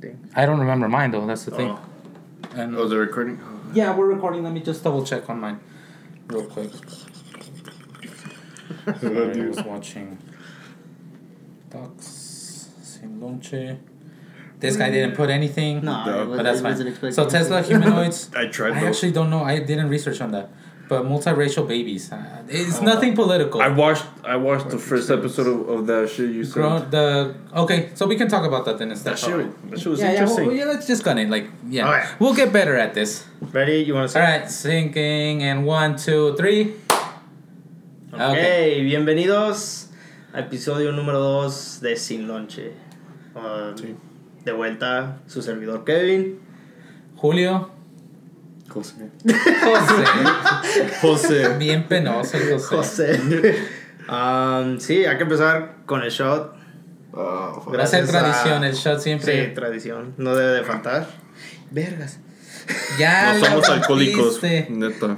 thing. I don't remember mine though. That's the thing. Oh. And Oh, the recording? yeah, we're recording. Let me just double check on mine, real quick. Sorry, I was watching Ducks, Sin Lonche. This guy didn't put anything. No, No, I was, but that's I fine. So Tesla anything. humanoids. I tried I though. actually don't know. I didn't research on that. But multiracial babies. Uh, it's nothing political. I watched I watched the first episode of, of that shit you said. The okay, so we can talk about that then instead. That shit, that shit was yeah, yeah, interesting. well, yeah, let's just gun it. Like, yeah, Alright. we'll get better at this. Ready? You want to All say? right, sinking and one, two, three. Okay, bienvenidos a episodio número 2 de Sin Lonche. Um, Sí. De vuelta, su servidor Kevin. Julio, José. José, José. bien penoso el José. José. Um, sí, hay que empezar con el shot. Ah, ser Gracias a- tradición el shot Sí, siempre. tradición. No debe de faltar. Vergas. Ya no lo somos alcohólicos, neta.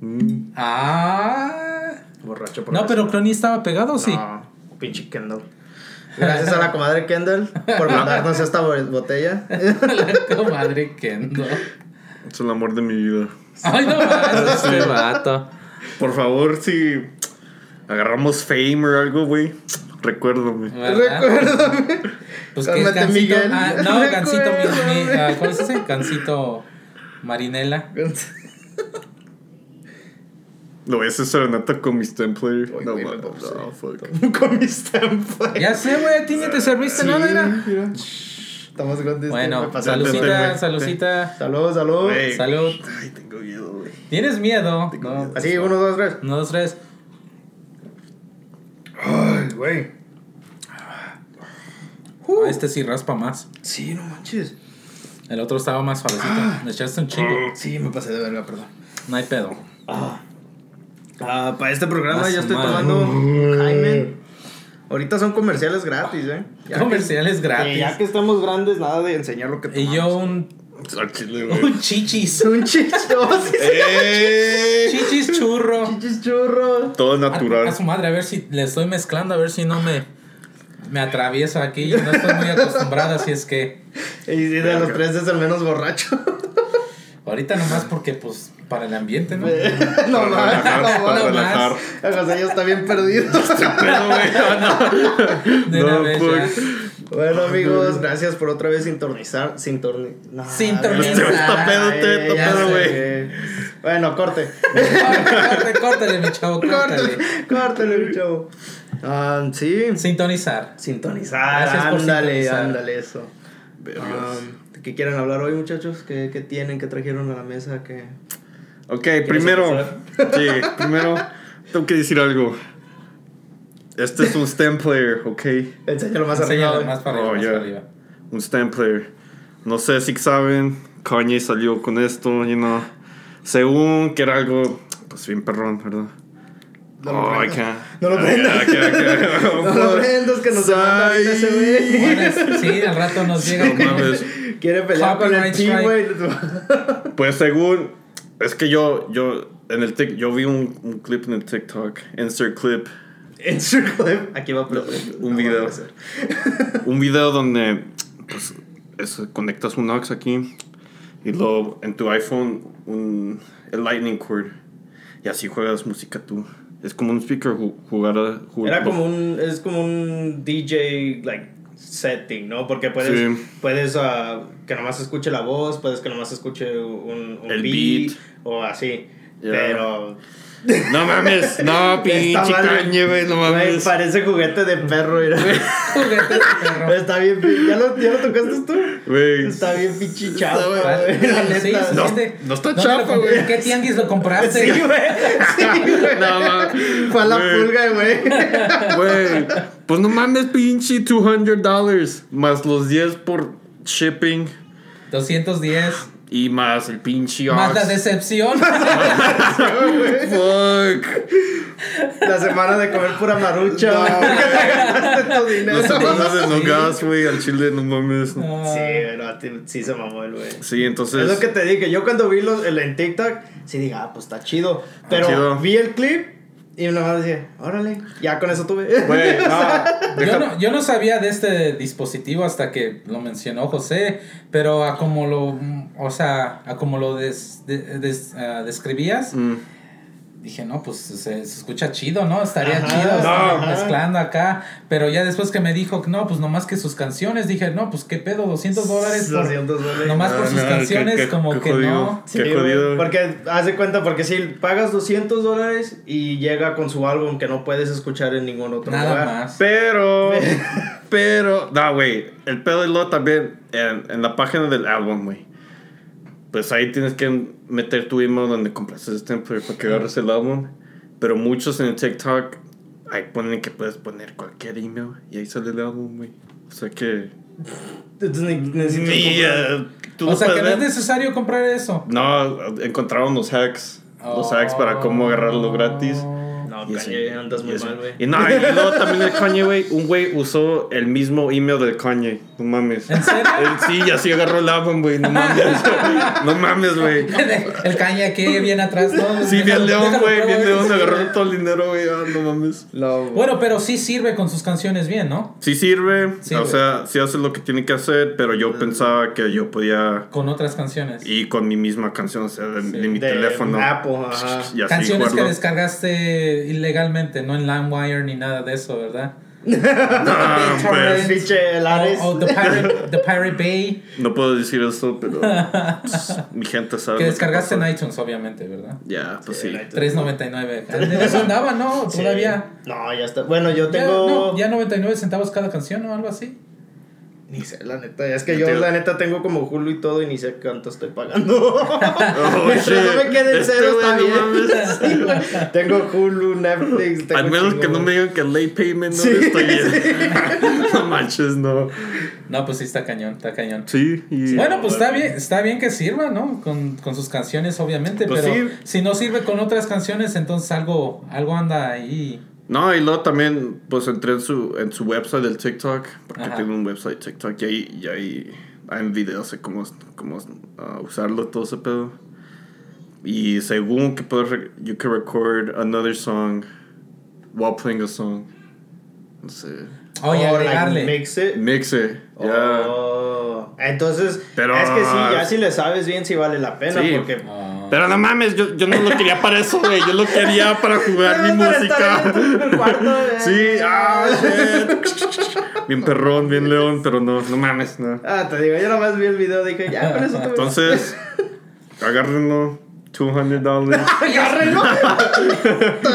Mm. Ah. Borracho por No, eso. pero Clony estaba pegado, ¿o sí. No, pinche Kendall. Gracias a la comadre Kendall por mandarnos esta bo- botella. la comadre Kendo. Es el amor de mi vida. Ay, no este vato. Por favor, si agarramos fame o algo, güey, recuérdame. ¿Verdad? Pues que es. Miguel. Ah, no, Gancito. mi- mi- Recuérdame. ah, ¿Cómo se dice? Gancito Marinela. Lo ves esa serenata con mis templates. Uy, No, güey, man, me pausé. no, fuck. Con mis tempos. Ya sé, güey, a ti ni te serviste Sí, nada, era. Estamos grandes. Bueno, me pasé. saludcita, saludcita. Salud, salud. Salud. Ay, tengo miedo, güey. ¿Tienes miedo? Tengo No. miedo. Así, uno, dos, tres. Uno, dos, tres. Ay, güey. Ah, Este sí raspa más. Sí, no manches. El otro estaba más suavecito. Le echaste un chingo. Sí, me pasé de verga, perdón. No hay pedo. Ah, para este programa ya estoy tomando Jaime. Ahorita son comerciales gratis, ¿eh? Ya Comerciales que, gratis. que ya que estamos grandes, nada de enseñar lo que Y tomamos. yo un, un chichis. Un chicho. ¡Eh! Chichis churro. Chichis churro. Todo natural. a su madre, a ver si le estoy mezclando, a ver si no me, me atraviesa aquí. Yo no estoy muy acostumbrada, así es que Y sí, de los tres es el menos borracho. Ahorita nomás porque, pues, para el ambiente, ¿no? no más, no más. El José ya está bien perdido. Pero, güey, De una No, vez fuck. ya. bueno, amigos, gracias por otra vez sintonizar. Sintorni no, Sintonizar. Este güey está pedo, güey está ya pedo, sé. güey. Bueno, corte. Córtale, córtale, mi chavo. Córtale, córtale, mi chavo. Ah, sí. Sintonizar. Sintonizar. Gracias por ándale, sintonizar. ándale, eso. ¿Qué quieren hablar hoy, muchachos? ¿Qué, qué tienen? ¿Qué trajeron a la mesa? ¿Qué... Ok, primero. Sí, primero tengo que decir algo. Este es un stem player, ok. Enséñalo más Enséñalo arriba. más para arriba, Oh, más ya. para arriba. Un stem player. No sé si saben, Kanye salió con esto, you know. Según que era algo, pues bien perrón, ¿verdad? No lo oh, prendas. No lo prendas. No lo prendas que nos demanda ahorita ese güey. Bueno, sí, al rato nos llega. No mames. Quiere pelear con el team, güey. Pues según, es que yo, yo, en el tic, yo vi un, un clip en el TikTok, insert clip, su clip. Aquí va a. Un No, video. a un video donde, pues, es- conectas un aux aquí y luego en tu iPhone un, el lightning cord y así juegas música tú. Es como un speaker ju- jugar a- Era como un. Es como un DJ, like. Setting, ¿no? Porque puedes, Sí. puedes ah, que nomás escuche la voz, puedes que nomás escuche un, un El beat, beat. o así. Pero No mames, no, pinche Kanye, güey, no Güey, mames. parece juguete de perro, mira. Juguete de perro. Está bien, ¿ya lo, ¿ya lo tocaste tú? Güey. Está bien pinche bien. güey. Sí, No, no está ¿Dónde chafa, lo comp- güey. ¿En qué tianguis lo compraste? Sí, güey. Sí, güey. No, mames. Fue a la Güey. pulga, güey. Güey, pues no mames, pinche 200 dólares. Más los 10 por shipping 210. Y más el pinche Más la decepción. Fuck. La semana de comer pura marucha. No, güey. Gastaste tu dinero. Las semanas de no gas, güey, al chile, no mames. Sí, pero a ti sí se mamó el güey. Sí, entonces. Es lo que te dije. Yo cuando vi los, el en TikTok, sí dije, ah, pues está chido. Pero chido. vi el clip y nada más decía, órale, ya con eso tuve. Güey, no, Yo no, yo no sabía de este dispositivo hasta que lo mencionó José, pero a como lo, o sea, a como lo des- de- des- ah, describías, Mm. Dije, no, pues se, se escucha chido, ¿no? Estaría Ajá, chido estar ajá. mezclando acá, pero ya después que me dijo, no, pues nomás que sus canciones, dije, no, pues qué pedo, 200 dólares por, 200 dólares. nomás por Ah, sus no, canciones, qué- como qué que jodido. no. Sí, Qué jodido. Porque haz de cuenta, porque si pagas 200 dólares y llega con su álbum que no puedes escuchar en ningún otro Nada lugar. más. Pero, pero, no, güey. El pedo y lo también en, en la página del álbum, güey. Pues ahí tienes que meter tu email donde compraste ese template para que agarres el álbum. Pero muchos en el TikTok ahí ponen que puedes poner cualquier email y ahí sale el álbum, güey. O sea que. Entonces ni- eh, tú O sea que puedes no es ver. necesario comprar eso. No, encontraron los hacks. Los hacks para cómo agarrarlo gratis. No, Y eso- Kanye, andas muy mal, güey. Y no, y luego también el Kanye, güey. Un güey usó el mismo email del Kanye. No mames. ¿En serio? Él sí, y así agarró el álbum, güey. No mames. No mames, güey. El caña que viene atrás, ¿no? Sí, bien león, güey. Bien león. Agarró todo el dinero, güey. Ah, no mames. No, Bueno, pero sí sirve con sus canciones bien, ¿no? Sí sirve. Sirve. O sea, sí hace lo que tiene que hacer. Pero yo pensaba que yo podía Con otras canciones. ir con mi misma canción, o sea, de, Sí. de mi de teléfono. Apple, ajá. Y así Canciones que descargaste ilegalmente, no en LimeWire ni nada de eso, ¿verdad? Ah, pues, Pinche el Ares. O, o the, Pirate, The Pirate Bay, no puedo decir eso, pero pues, mi gente sabe. que descargaste en iTunes, obviamente, ¿verdad? Ya, pues sí. Sí, en iTunes. 3.99. De eso andaba, ¿no? Sí. Todavía. No, ya está. Bueno, yo Ya, tengo. no, ya 99 centavos cada canción o algo así. Ni sé, la neta. Es que Yo yo, te- la neta, tengo como Hulu y todo y ni sé cuánto estoy pagando. Oh, Mientras no me shit. quede en Este cero, güey, está bien. Sí, tengo Hulu, Netflix. Tengo Al menos chingo, que no me digan que late payment no Sí, estoy bien. no manches, no. No, pues sí está cañón, está cañón. Sí, y. Bueno, pues está bien, está bien que sirva, ¿no? Con, con sus canciones, obviamente, Pues pero sí. si no sirve con otras canciones, entonces algo, algo anda ahí. No, y luego también, pues entré en su, en su website del TikTok, porque Ajá. tiene un website TikTok y ahí, y ahí hay videos de cómo, cómo ah, usarlo, todo ese pedo. Y según que puedes, re- you can record another song while playing a song. No sé. Oh, like, agregarle. mix it. Mix it, ya. Oh. Entonces, Pero- es que sí, ya si le sabes bien, sí vale la pena. Sí. Porque. Ah. Pero no mames, yo, yo no lo quería para eso, güey. Yo lo quería para jugar mi música. cuarto. Sí, ah, shit. Bien perrón, bien león, pero no, no mames, no. Ah, te digo, yo nada más vi el video dije, ya con eso te Entonces, agárrenlo, 200 dólares. agárrenlo.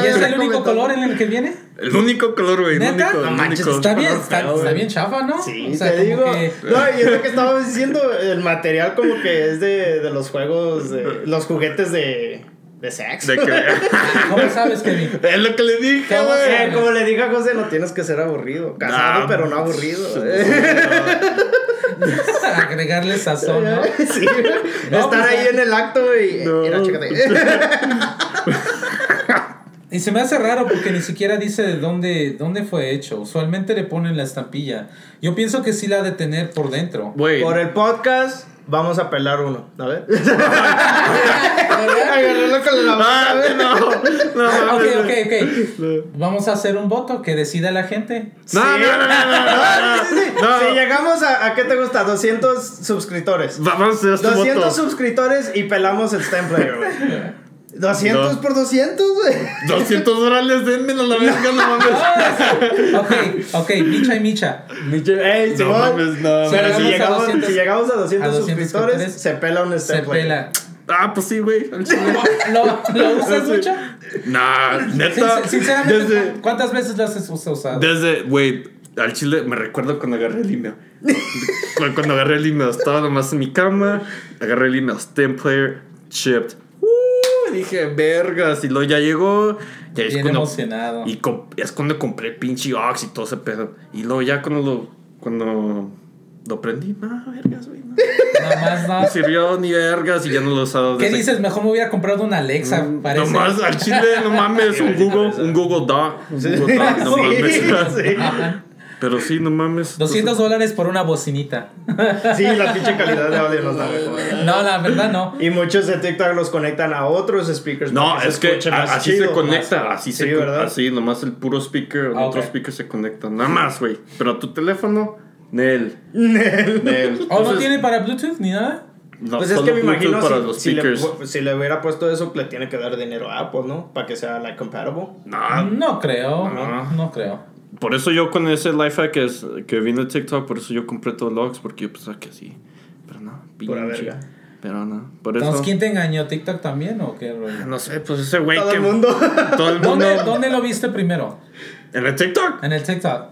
¿Y es el único color en el que viene? El único color, güey. El ¿Neta? único, No manches, único. está bien, está, feo, está bien chafa, ¿no? Sí, O sea, te digo. que- No, y es lo que estábamos diciendo, el material como que es de, de los juegos, de, los juguetes de, de sexo. De que- ¿Cómo sabes, Kevin? es lo que le dije, ¿Cómo güey. Eh, como le dije a José, no tienes que ser aburrido. Casado, Nah, pero no aburrido. Agregarle sazón, ¿no? sí. No, Estar pues, ahí en el acto y. No. Mira, chécate. Y se me hace raro porque ni siquiera dice de dónde, dónde fue hecho. Usualmente le ponen la estampilla. Yo pienso que sí la ha de tener por dentro. Por el podcast, vamos a pelar uno. A ver. Agarrarlo con la Ah, mano. a ver. no, no, Ah, ok, ok, ok. Vamos a hacer un voto que decida la gente. No, no, no, no. Si llegamos a, a, ¿qué te gusta? 200 suscriptores. Va- Vamos a hacer este 200 voto. suscriptores y pelamos el stem player, güey. 200 No. por 200, güey. 200 dólares, denmelo a la verga, no mames. Ok, ok, Micha y Micha. Ey, No mames, no. Pero si llegamos, 200 si llegamos a 200, a 200 suscriptores, suscriptores, se pela un Se stem player. pela. Ah, pues sí, güey. ¿Lo, lo usas Sí. mucho? Nah, neta. Sin- Sinceramente, Desde, ¿cuántas veces lo has usado? desde, güey, al chile me recuerdo cuando agarré el email. Cu- cuando agarré el email, estaba nomás en mi cama, agarré el email, stem player, shipped. Dije, vergas, y luego ya llegó. Ya es cuando, emocionado. Y com- es cuando compré pinche Ox y todo ese pedo. Y luego ya cuando lo, cuando lo prendí, no, vergas, güey. No, Nada más, no no. sirvió ni vergas y ya no lo he usado. ¿Qué dices? Mejor me hubiera comprado una Alexa, Mm, parece. Nomás al chile, no mames, un Google, un Google Doc. Un Google Doc, no Sí, mames. sí. Ajá. Pero sí, no mames. 200 dólares por una bocinita. Sí, la pinche calidad de audio no está mejor. No, la verdad no. Y muchos de TikTok los conectan a otros speakers. No, es que a- así chido. se conecta, así Sí, se ¿verdad? así, nomás el puro speaker, el Ah, otro ok. speaker se conecta, nada más, güey. Pero tu teléfono, Nel. Nel. ¿O no tiene para Bluetooth ni nada? no, Pues es que me imagino para si, los si, le, si le hubiera puesto eso, le tiene que dar dinero a Apple, ¿no? Para que sea like compatible. No, No creo. No. No creo. Por eso yo con ese life hack que, es, que vino de TikTok, por eso yo compré todos los porque yo pensaba que sí. Pero no, Pura verga. Pero no, por Entonces, eso. ¿quién te engañó? ¿TikTok también o qué rollo? No sé, pues ese güey Todo que. el mundo. Todo el mundo. ¿Dónde, ¿Dónde lo viste primero? En el TikTok. En el TikTok.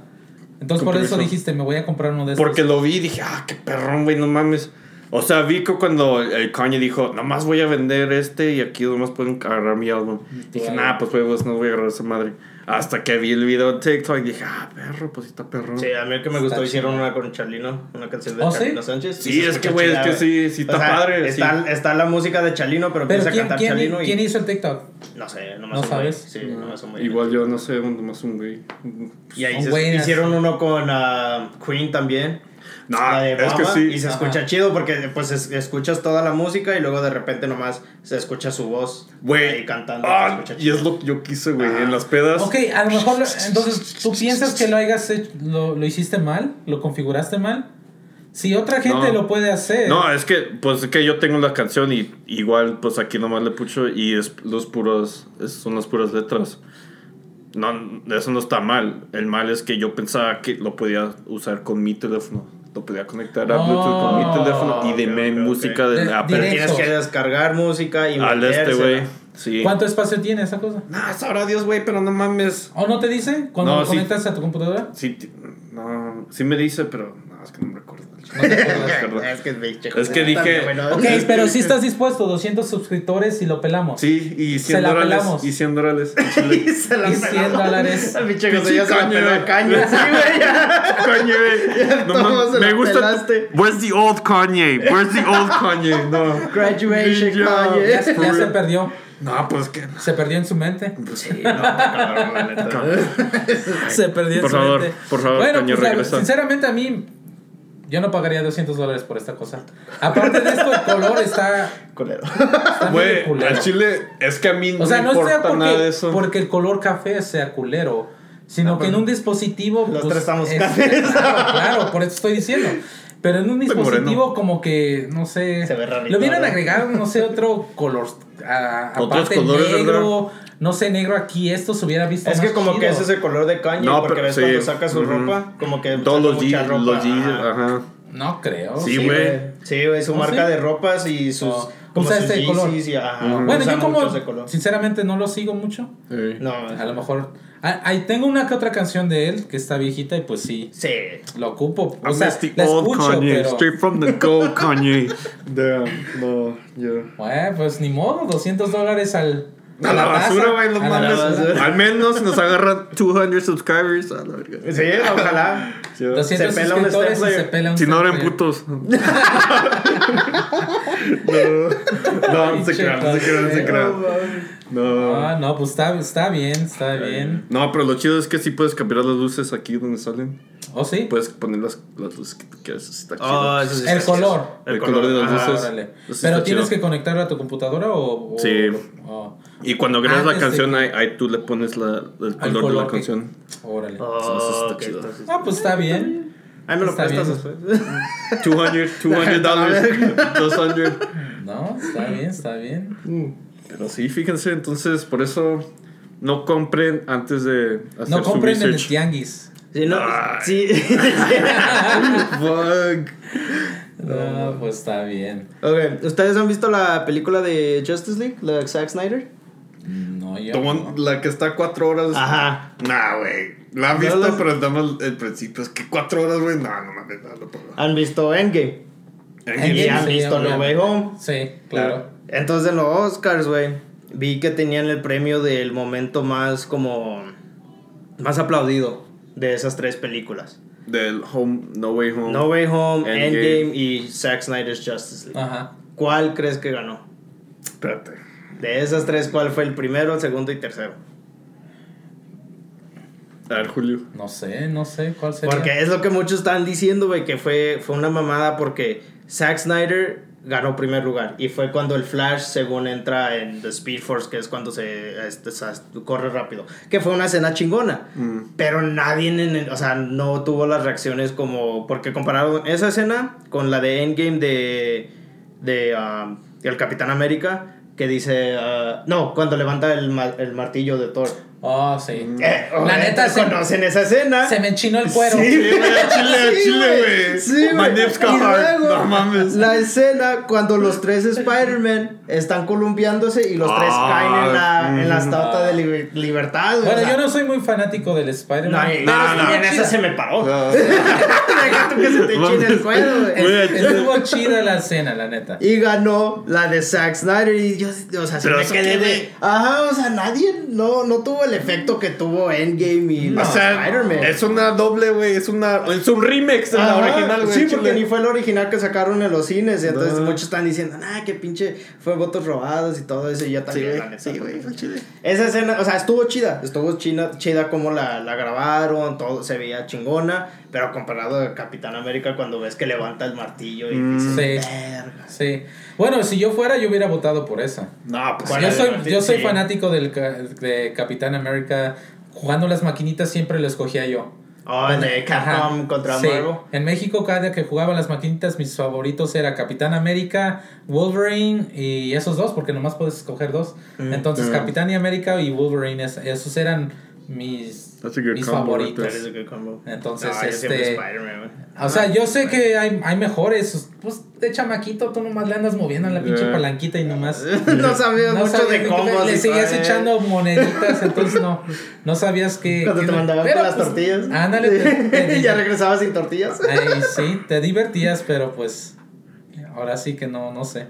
Entonces por eso dijiste, me voy a comprar uno de estos. Porque lo vi y dije, ah, qué perrón, güey, no mames. O sea, vi que cuando el Kanye dijo, nomás voy a vender este y aquí nomás pueden agarrar mi álbum. Dije, nah, pues huevos, no voy a agarrar esa madre. Hasta que vi el video de TikTok y dije, ah, perro, pues sí está perrón. Sí, a mí el que me gustó hicieron una con Chalino, una canción de ¿Oh, sí? Chalino Sánchez. Sí, es que, güey, es que sí, sí está padre, Está, está la música de Chalino, pero, Pero empieza ¿quién, a cantar quién, Chalino y... quién hizo el TikTok? No sé, nomás ¿No un güey. sabes? Sí, nomás un güey. Igual yo no sé, nomás un güey. Y ahí se- hicieron uno con ah, Queen también. No, la de es que sí. Y se Ajá. escucha chido porque pues es- escuchas toda la música y luego de repente nomás se escucha su voz. Güey. Ahí cantando. Ah, se y es lo que yo quise, güey, en las pedas. Ok, a lo mejor, entonces, ¿tú piensas que lo hayas hecho, lo, lo hiciste mal? ¿Lo configuraste mal? Si otra gente No. lo puede hacer. No, es que, pues es que yo tengo la canción y igual, pues aquí nomás le pucho y es los puros, es- son las puras letras. No, eso no está mal. El mal es que yo pensaba que lo podía usar con mi teléfono. Lo podía conectar a Bluetooth con mi teléfono y de ok, mi ok, música ok. de De- Apple. Pero tienes que descargar música y Al este, güey. Sí. ¿Cuánto espacio tiene esa cosa? No, sabrá Dios, güey, pero no mames. ¿O no te dice cuando No, lo sí. conectas a tu computadora? Sí, no, sí me dice, pero no, es que no me recuerdo. No te acuerdas. Es que, Es que dije-. Ok, pero si estás dispuesto, 200 suscriptores y lo pelamos. Sí, y 100 Se la dólares. pelamos. Y 100 dólares. en Y Chile. se la Y 100 peló. dólares. La pinche cosa Pinche ya se la caña. peló a caña. Sí, güey, ya. Kanye, güey. No se me gusta. pelaste. Where's the old Kanye? Where's the old Kanye? No. Graduation, Ya. Kanye. Ya, se- ya se perdió. No, pues que. Se perdió en su mente. Sí, no, cabrón, la neta. Se perdió en Por su favor, mente. por favor, bueno, Kanye, pues, la- regresa. sinceramente a mí, yo no pagaría 200 dólares por esta cosa. Aparte de esto, el color está, Culero. Güey, culero. al chile es que a mí no O sea, no importa sea nada de porque, eso. porque el color café sea culero, sino que en un dispositivo. Los pues, tres estamos es- cafés. Claro, claro, por eso estoy diciendo. Pero en un dispositivo como que, no sé, Se ve rarito, le hubieran agregado, no sé, otro color, a- Otros aparte colores, negro, no sé, negro aquí, esto se hubiera visto Es que como que ese es el color de Kanye, No, porque pero ves sí. cuando saca su ropa, como que Todos los G, ajá. ajá. No creo. Sí, Sí, güey. Sí, güey, su ¿Oh, marca sí? de ropas y sus Oh. como Usa sus este color. Y ajá. Bueno, usa yo como, sinceramente, no lo sigo mucho. Sí. No, A lo mejor. Ah, Ahí tengo una que otra canción de él que está viejita y pues sí, sí. lo ocupo. O I sea, la old escucho, Kanye, pero. straight from the gold Kanye. Damn, no, yo. Bueno, pues ni modo, 200 dólares al. A la basura, güey, la mames. Al menos nos agarran 200 subscribers. A la verga. Sí, ojalá. Sí. 200 Se pela un step se player. pela un Si no eran putos. no, no, no se crean, no se crean, no se crean. No. Ah, no, pues está, está bien, está bien. No, pero lo chido es que sí puedes cambiar las luces aquí donde salen. ¿O sí? Puedes poner las, las luces que tú quieras. Está chido. Oh, sí El color. El color de las luces. Órale. Pero tienes chido. que conectarlo a tu computadora o. o- Sí. o- Y cuando grabas la Antes de canción, que- ahí, ahí tú le pones la, el color, de la que- canción. órale. Oh, Eso está chido. entonces- Ah, pues está bien. Ahí me lo Está prestas después. 200, 200 dólares. 200. No, está bien, está bien. Pero sí, fíjense, entonces por eso no compren antes de hacer No su compren en el tianguis. Sí, no, Ay. sí. Fuck. No, pues está bien. Ok, ¿ustedes han visto la película de Justice League? La de Zack Snyder. No, yo. One- no. La que está cuatro horas. Ajá. Nah, güey. La han No visto, las- pero estamos el principio. Es que cuatro horas, güey. No, no mames, no lo puedo. ¿Han visto Endgame? Endgame, ¿Y han sí, visto No Way. Home? Sí, claro. Entonces en los Oscars, güey, vi que tenían el premio del momento más como... Más aplaudido de esas tres películas. Del Home, No Way Home. No Way Home, Endgame. Endgame, y Zack Snyder's Justice League. Ajá. ¿Cuál crees que ganó? A ver, Julio. No sé, no sé cuál sería. Porque es lo que muchos están diciendo, güey, que fue, fue una mamada porque Zack Snyder ganó primer lugar. Y fue cuando el Flash, según entra en The Speed Force, que es cuando se, este, corre rápido. Que fue una escena chingona. Pero nadie, en el- o sea, no tuvo las reacciones como... Porque compararon esa escena con la de Endgame de... De... um, el Capitán América. Que dice... uh, no, cuando levanta el, el martillo de Thor. Oh, sí. Eh, La neta, se, conocen esa escena. se me enchinó el cuero. Sí, güey, Chile, sí, chile, güey. Sí, güey. luego, No mames. La escena cuando los tres Spider-Man están columpiándose y los tres Ah, caen en la, en la mm. estatua de liber- libertad. güey, Bueno, sea, yo no soy muy fanático del No, Spider-Man. y- pero no, estuvo no. en esa se me paró. No. Deja tú que se te chine el cuero, Estuvo chida la escena, la neta. Y ganó la de Zack Snyder y yo, o sea, se Pero me quedé de... Ajá, o sea, nadie, no, no tuvo el efecto que tuvo Endgame y O los sea, Spider-Man. es una doble, güey. Es una. Es un remix de la original, güey. Sí, chile. porque ni fue el original que sacaron en los cines. Y entonces No. muchos están diciendo, nah, qué pinche fue votos robados y todo eso. Y yo Sí, también, la güey. neta. Sí, porque- güey. fue chile. Esa escena, o sea, estuvo chida. Estuvo china, chida como la, la grabaron, todo se veía chingona. Pero comparado a Capitán América, cuando ves que levanta el martillo y Mm. dices, Sí. verga. Sí. Bueno, si yo fuera, yo hubiera votado por esa. No, pues. Yo soy, sí. yo soy fanático del, de Capitán América. Jugando las maquinitas siempre lo escogía yo. Oh, el de Capcom contra Sí. Marvel. En México, cada que jugaba las maquinitas, mis favoritos era Capitán América, Wolverine y esos dos, porque nomás puedes escoger dos. Mm. Entonces, Mm. Capitán y América y Wolverine, es- esos eran mis, That's a good mis combo favoritos. That is a good combo. Entonces, No, yo siempre este-. O sea, yo sé que hay, hay mejores. Pues de chamaquito, tú nomás le andas moviendo en la pinche Yeah. palanquita y nomás. no sabías No mucho sabías de combos. Le y seguías eh. echando moneditas, entonces no, no sabías que. Cuando que- te mandaban pero, con las pues, tortillas. Ándale, te- te- ya regresabas sin tortillas. Ay, sí, te divertías, pero pues. Ahora sí que no, no sé.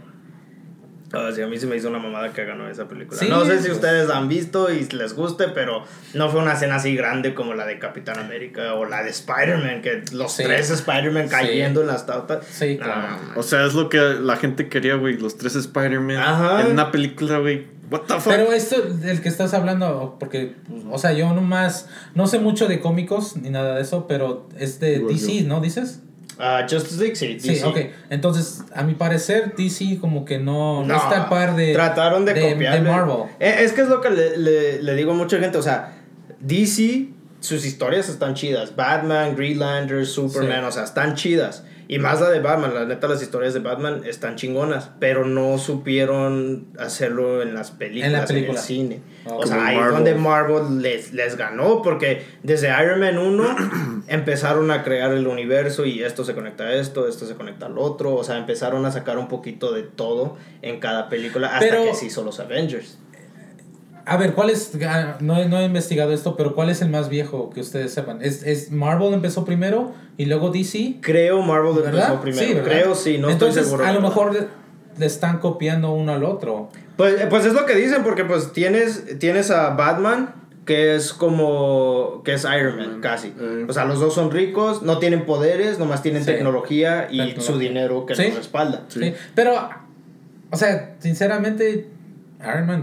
Ah, sí, a mí se me hizo una mamada que ganó esa película. Sí, no sé si pues. ustedes la han visto y les guste, pero no fue una escena así grande como la de Capitán América o la de Spider-Man, que los Sí. tres Spider-Man Sí. cayendo en las tautas. Sí, claro. O sea, es lo que la gente quería, güey. Los tres Spider-Man. En una película, güey. What the fuck? Pero esto del que estás hablando, porque, pues, o sea, yo nomás no sé mucho de cómicos ni nada de eso, pero es de Igual DC, ¿no? ¿Dices? Ah, Justice League, sí. Sí, DC. ok. Entonces, a mi parecer, DC como que no, no, No, está a par de, Trataron de, de, Marvel. Eh, Es que es lo que le, le- le digo a mucha gente. O sea, DC, sus historias están chidas. Batman, Greenlander, Superman, Sí. o sea, están chidas. Y más la de Batman, la neta, las historias de Batman están chingonas. Pero no supieron hacerlo en las películas, en, En la película. el cine. Ok. O sea, ahí es Marvel. donde Marvel les, les ganó. Porque desde Iron Man 1 empezaron a crear el universo y esto se conecta a esto, esto se conecta al otro. O sea, empezaron a sacar un poquito de todo en cada película hasta Pero- que se hizo los Avengers. A ver, ¿cuál es? ah, No, he- no he investigado esto, pero ¿cuál es el más viejo que ustedes sepan? ¿Es, es Marvel empezó primero y luego DC? Creo Marvel ¿Verdad? empezó primero. Sí, ¿verdad? Creo sí, no Entonces, estoy seguro. a lo mejor le, están copiando uno al otro. Pues, pues es lo que dicen, porque pues tienes, tienes a Batman, que es como. que es Iron Man, casi. Eh. O sea, los dos son ricos, no tienen poderes, nomás tienen Sí. tecnología y Tecnología. su dinero que Sí. los respalda. Sí. Sí. Pero, o sea, sinceramente, Iron Man.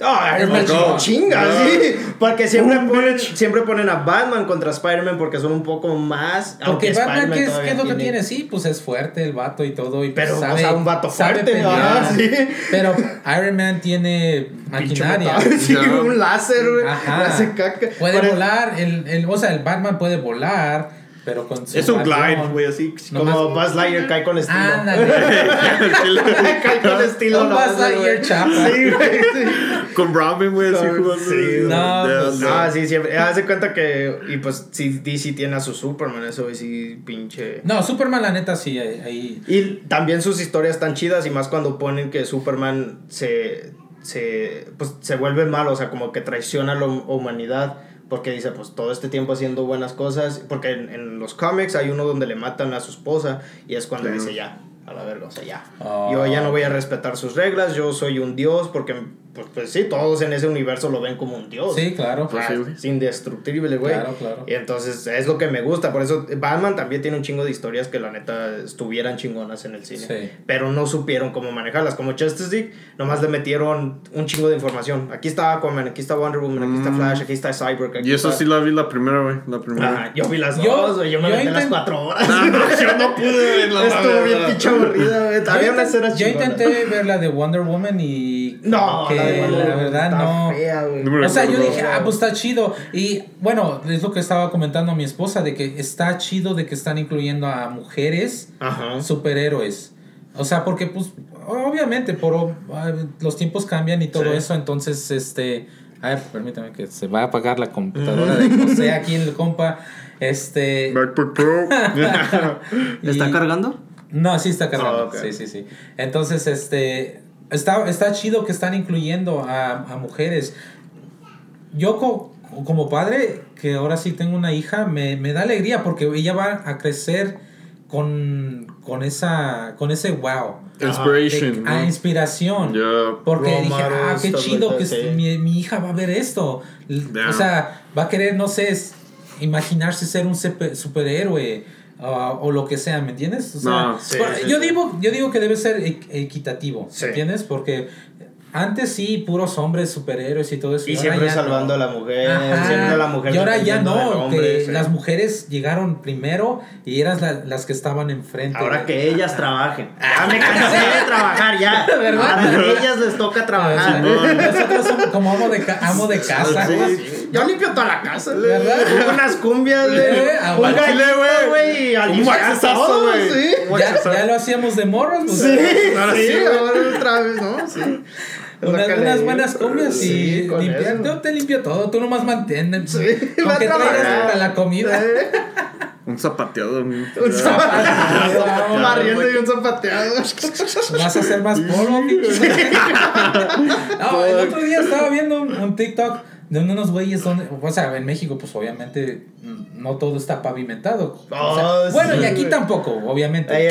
Ah, Iron Man Es chinga, No. sí. Porque siempre ponen, bitch. siempre ponen a Batman contra Spider-Man porque son un poco más. Porque aunque Batman, Spider-Man ¿qué es, qué es lo que tiene? Sí, pues es fuerte el vato y todo. Y pues Pero, o sabe, sea, un vato sabe fuerte, ajá, sí. Pero Iron Man tiene maquinaria. Sí, un láser, güey. Ajá. le hace caca. Puede volar. El, el, o sea, el Batman puede volar, pero con su Es un glide, güey, así. Como Buzz Lightyear cae con estilo. Ándale. cae con estilo. Un no, Buzz Lightyear chapa. Sí, güey. sí. Con Robin, güey, así jugando. sí, no, Yeah, pues, no. Ah, sí, siempre. Haz de cuenta que. Y pues, sí, DC tiene a su Superman, eso, y sí, pinche. No, Superman, la neta, sí, ahí- Y también sus historias están chidas, y más cuando ponen que Superman se. se pues se vuelve malo, o sea, como que traiciona a la humanidad. Porque dice, pues todo este tiempo haciendo buenas cosas. Porque en, en los cómics hay uno donde le matan a su esposa. Y es cuando dice, ya, a la verga, o sea, ya. Oh. Yo ya no voy a respetar sus reglas. Yo soy un dios porque pues, pues sí, todos en ese universo lo ven como un dios. Sí, claro. Pues Ah, es indestructible, güey. Claro, claro. Y entonces es lo que me gusta. Por eso Batman también tiene un chingo de historias que la neta estuvieran chingonas en el cine. Sí. Pero no supieron cómo manejarlas. Como Justice League, nomás le metieron un chingo de información. Aquí está Aquaman, aquí está Wonder Woman, aquí está Flash, aquí está Cyborg. aquí Mm. Y eso está- sí la vi la primera, güey. La primera. Ajá, yo vi las Yo- dos, güey. Yo me yo metí las cuatro horas. No, no, yo no pude verla. la Estuvo bien pinche aburrida, güey. Había escenas yo intenté ver la de Wonder Woman y No, que la, de verdad está no. fea, O sea, yo dije, ah, pues está chido. Y bueno, es lo que estaba comentando a mi esposa, de que está chido de que están incluyendo a mujeres Ajá. superhéroes. O sea, porque pues obviamente por los tiempos cambian y todo Sí. eso, entonces este, a ver, permítame que se va a apagar la computadora de José aquí en el compa. Este MacBook Pro. y- ¿Está cargando? No, sí está cargando. Ok. Sí, sí, sí. Entonces, este. Está, está chido que están incluyendo a, a mujeres. Yo co- como padre, que ahora sí tengo una hija, me, me da alegría porque ella va a crecer con, con esa con ese wow. de- Inspiration. a inspiración. Porque Role dije, ah, qué chido like que mi, mi hija va a ver esto. O sea, va a querer, no sé, imaginarse ser un superhéroe ah, o lo que sea, ¿me entiendes? O sea, No, sí, por- sí, yo, sí. Digo, yo digo que debe ser equ- equitativo, Sí. ¿me entiendes? Porque antes sí, puros hombres superhéroes y todo eso. Y siempre salvando no. a la mujer. Ajá. Siempre la mujer. y ahora ya no, hombre, que sí. las mujeres llegaron primero y eran la- las que estaban enfrente. Ahora que ellas trabajen. Ya me cansé de trabajar, ya. ¿Verdad? Ahora a ellas les toca Ah, trabajar. Nosotros somos como amo de, ca- amo de casa. Sí. Yo limpio toda la casa. ¿Verdad? Unas cumbias, güey. Eh, Un gallito, güey. Y a Un limpiar guacasazo, todo, güey. Sí. Ya, ya lo hacíamos de morros. pues, Sí, Ahora sí, sí, ahora otra vez, ¿no? Sí. Unas, buenas cumbias y Sí. Yo te limpio todo, tú nomás mantén. Sí, Con va a que traigas para la comida. Un zapateado. Un zapateado. Barriendo y un zapateado. Vas a hacer más polvo, pinche. No, el otro día estaba viendo un, un TikTok de unos güeyes donde, o sea, en México, pues obviamente mm, no todo está pavimentado. O sea, Oh, bueno, sí, y aquí tampoco, obviamente. Ahí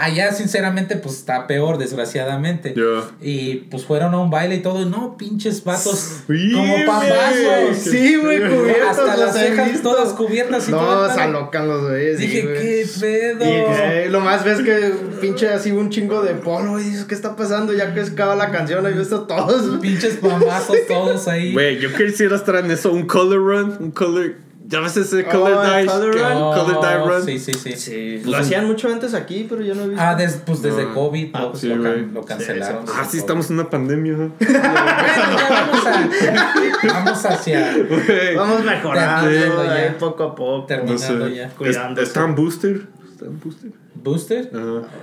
allá, sinceramente, pues está peor, desgraciadamente. Y pues fueron a un baile y todo. y No, pinches vatos. Sí, como pambazos. Sí, güey, cubiertos. Hasta las cejas todas cubiertas y No, todo. se alocan los güeyes. Dije, qué pedo. Y eh, lo más ves que pinche así un chingo de polo y dices, ¿qué está pasando? Ya que acaba la canción, he visto todos. Pinches pambazos todos ahí. Güey, yo quisiera estar en eso. Un color run. Un color. ¿Ya ves ese Oh, color el dice? color run. Oh, Color dye run. Sí, sí, sí. Sí, Pues lo un- hacían mucho antes aquí, pero yo no he visto. Ah, des- pues desde No. COVID, Ah, pues sí, lo, can- güey. lo cancelaron. Sí, Ah, sí, COVID. estamos en una pandemia. ¿no? Bueno, ya vamos, a, vamos hacia. Vamos mejorando ya. poco a poco. terminando No sé. ya. Cuidándose. ¿Está en booster? ¿Está en booster?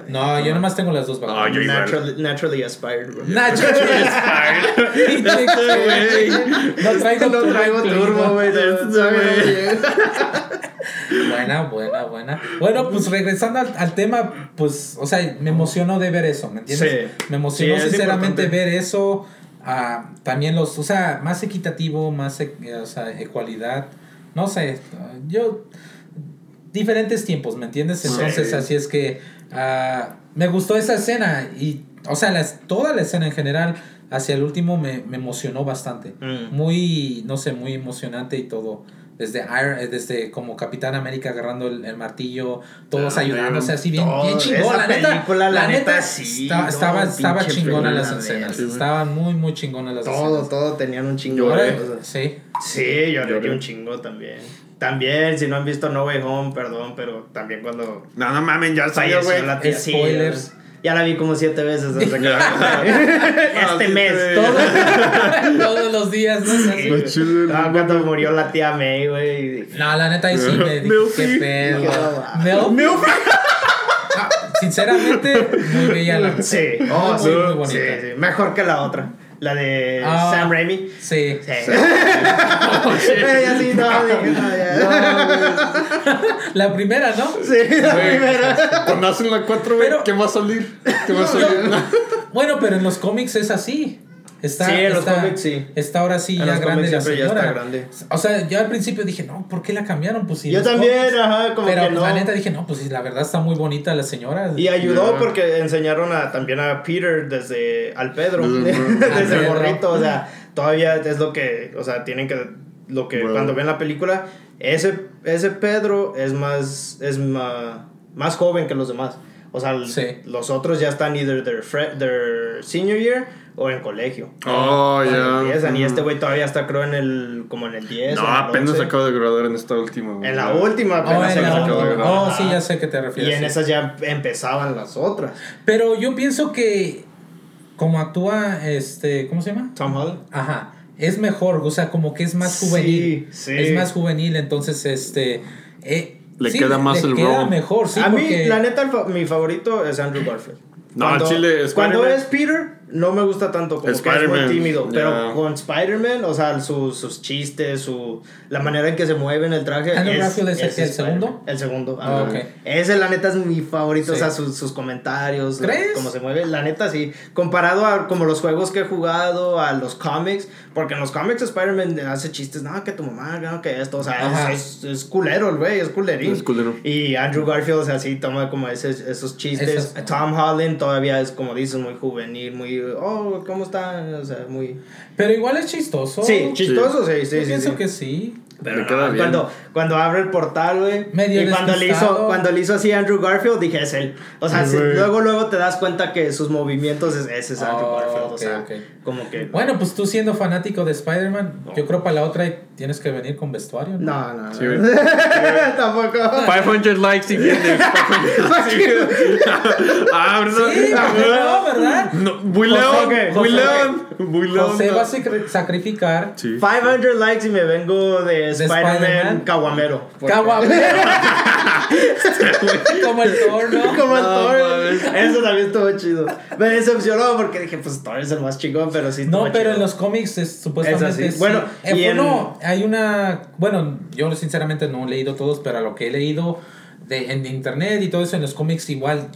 No, yo nomás tengo las dos Ah, vacunas. yo igual. Naturally, naturally aspired, bro. Nacho, pinche güey. No traigo No traigo turbo güey. Este llega. Buena, buena, buena. Bueno, pues regresando al, al tema, pues, o sea, me emocionó de ver eso, ¿me entiendes? Sí. Me emocionó Sí, sinceramente ver eso. ah, también los, o sea, más equitativo, más, e- o sea, ecualidad. No sé, yo. Diferentes tiempos, ¿me entiendes? Entonces, Sí. así es que ah, me gustó esa escena y, o sea, las, toda la escena en general, hacia el último me, me emocionó bastante. Mm. Muy, no sé, muy emocionante y todo. Desde, Iron- eh, desde como Capitán América agarrando el, el martillo, todos Ah, ayudándose así bien, todo. bien chingón. Esa La neta, película, la la neta, neta, sí, estaba, no, estaba, chingona las escenas. sí. Estaban muy, muy chingonas las Todo, escenas. todo tenían un chingo cosas. sí. Sí, yo Lloré. leí un chingo también. También, si no han visto No Way Home, perdón, pero también cuando No, no mames, ya salió, falleció güey. la tía. sí, Spoilers. ya la vi como siete veces desde que este mes. güey. Todo- todos los días, ¿no? Sí, Lo chido, no, cuando no. murió la tía May, güey. No, la neta ahí sí me dije, qué pedo. Qué Milf. Ah, sinceramente, muy bella la Sí, oh, sí, muy, muy sí, bonita. sí. Mejor que la otra. La de Ah. Sam Raimi. Sí. Sí. Ella sí, no, dije, no, ya. La primera, ¿no? Sí, la Güey, primera. Cuando hacen la 4, güey, Pero- ¿qué va a salir? ¿Qué va a salir? Bueno, pero en los cómics es así. Está, Sí, en los está- cómics sí. Está ahora sí En ya los grande la ya está grande. O sea, yo al principio dije, no, ¿por qué la cambiaron? Pues sí. Yo los también, cómics. ajá, como Pero que pues, no. la neta dije, no, pues sí, la verdad está muy bonita la señora. Y ayudó porque enseñaron a, también a Peter desde al Pedro, Desde el- desde el Pedro. morrito, o sea, todavía es lo que, o sea, tienen que, lo que Bueno. cuando ven la película, ese, ese Pedro es más, es ma- más joven que los demás. O sea, Sí. los otros ya están either their, fre- their senior year o en colegio. Oh, Cuando ya. empiezan, Y este güey todavía está creo en el, como en el 10. No, en apenas 11. acabo de graduar en esta última. güey. En la última Oh, apenas en se la acaba de grabar. Oh, sí, ya sé que te Y refieres. en sí. esas ya empezaban las otras. Pero yo pienso que como actúa este, ¿cómo se llama? Tom Holland. Ajá. Es mejor, o sea, como que es más Sí, juvenil. sí. Es más juvenil, entonces este eh, Le sí, queda más le el queda rol. mejor, sí, a porque mí, la neta, mi favorito es Andrew Garfield. No, en Chile, cuando Spider-Man- es Peter, no me gusta tanto como que es muy tímido. Pero con Spider-Man, o sea, sus, sus chistes, su, la manera en que se mueve en el traje. Andrew Garfield es el- el segundo? El segundo. Ah, ajá. ok. Ese, la neta, es mi favorito. O sea, sus, sus comentarios, ¿Crees? cómo se mueve. La neta, sí. Comparado a como los juegos que he jugado, a los cómics. Porque en los cómics Spider-Man hace chistes, no, que tu mamá, no, que esto. O sea, es, es, es culero el güey, es culerín. Es culero. Y Andrew Garfield, o sea, sí toma como ese- esos chistes. Tom Holland todavía es, como dices, muy juvenil, muy, oh, ¿cómo está? O sea, muy... pero igual es chistoso. Sí, chistoso, sí, sí, Yo sí. pienso sí. que sí. Pero no, bien. Cuando, cuando abre el portal, güey. Medio Y cuando le, hizo, cuando le hizo así a Andrew Garfield, dije, es él. O sea, luego, luego te das cuenta que sus movimientos, es, ese es Andrew Oh, Garfield. O sea, ok. como que... Bueno, pues tú siendo fanático de Spider-Man, yo creo para la otra tienes que venir con vestuario. ¿no? No, no, Sí, no. Tampoco. 500 likes quieres. 500 ah, ¿verdad? Sí, ¿por qué no, verdad? No, muy José, león, ¿qué? muy José, león, muy león. José va a sacri- sacrificar Sí. 500 likes y me vengo de Spider-Man Spider-Man. Caguamero. Caguamero. Como el Thor, ¿no? Como el No, Thor. mames. Eso también estuvo chido. Me decepcionó porque dije, pues Thor es el más chingón, pero sí No, pero chido. en los cómics es, supuestamente Es así. sí. Bueno, Eh, y en- no, hay una, bueno, yo sinceramente no he leído todos, pero a lo que he leído de, en internet y todo eso en los cómics igual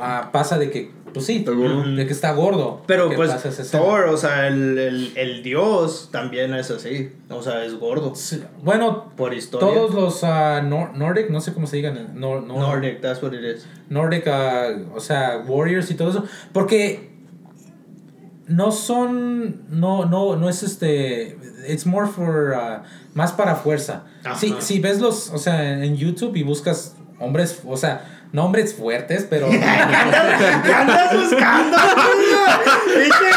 ah, pasa de que, pues sí, Está gordo. de que está gordo. Pero que pues. Thor, o sea, el, el, el dios también es así. O sea, es gordo. Sí, Bueno, Por historia. todos los Nor- Nordic, no sé cómo se digan, no, no- Nordic, that's what it is. Nordic, ah, o sea, Warriors y todo eso, porque no son, no, no, no es este, it's more for, ah, más para fuerza. Si, si ves los, o sea, en YouTube y buscas hombres, o sea, no hombres fuertes, pero... ¿Qué andas buscando? Pinche-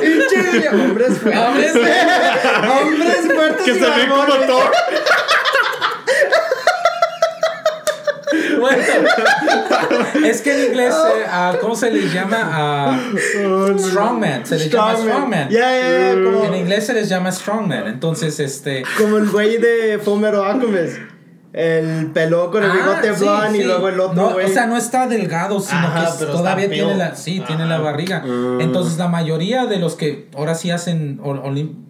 Pinche hombres fuertes. Hombres- Hombres fuertes. Que se ve como. Thor. Bueno, es que en inglés, eh, ah, ¿cómo se les llama? Ah, strongman, se les llama strongman. Ya, ya, ya, como, En inglés se les llama strongman, entonces este... como el güey de Fomero Alchemist. El pelón con el Ah, bigote sí, blond y luego el otro No, o sea, no está delgado, sino Ajá, que todavía está tiene la, sí, tiene la barriga. Mm. Entonces, la mayoría de los que ahora sí hacen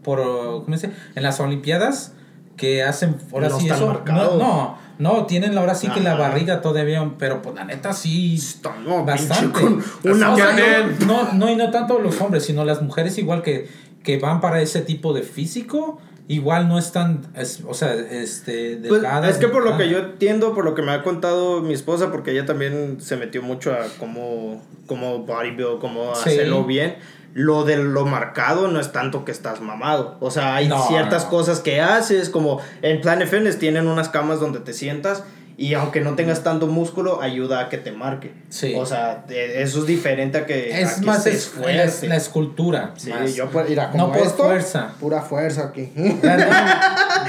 por, ¿cómo se dice? En las Olimpiadas, que hacen ahora No sí eso. No, marcados. no, no, tienen ahora sí que la barriga todavía, pero pues la neta sí. no, bastante. con una O sea, mano. no, no, no, y no tanto los hombres, sino las mujeres igual que, que van para ese tipo de físico. Igual no están, es- o sea, este, Pues, delgadas. es que por lo que yo entiendo, por lo que me ha contado mi esposa, porque ella también se metió mucho a cómo, cómo bodybuild, cómo Sí. hacerlo bien. Lo de lo marcado no es tanto que estás mamado. O sea, hay No, ciertas no. cosas que haces, como en Planet Fitness tienen unas camas donde te sientas y aunque no tengas tanto músculo, ayuda a que te marque. Sí. O sea, eh, eso es diferente a que, a Es que más estés es, fuerte. es la escultura. Sí, más. yo pues, mira, No como por esto, fuerza. Pura fuerza aquí.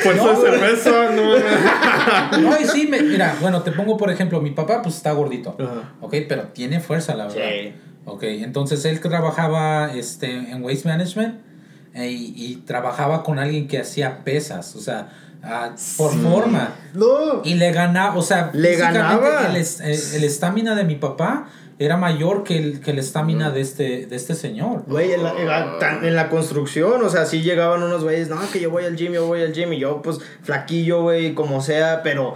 Fuerza de cerveza, no. No, y sí, me- mira, bueno, te pongo por ejemplo, mi papá pues está gordito, Ajá. ok, pero tiene fuerza, la verdad. Sí. Ok, entonces él trabajaba este, en Waste Management eh, y, y trabajaba con alguien que hacía pesas, o sea, ah, por forma. No. Y le ganaba, o sea, Le ganaba. El eh, el estamina de mi papá era mayor que el que el estamina de este de este señor. Güey, en la, en la- en la construcción, o sea, sí llegaban unos güeyes, no, que yo voy al gym, yo voy al gym, y yo, pues, flaquillo, güey, como sea, pero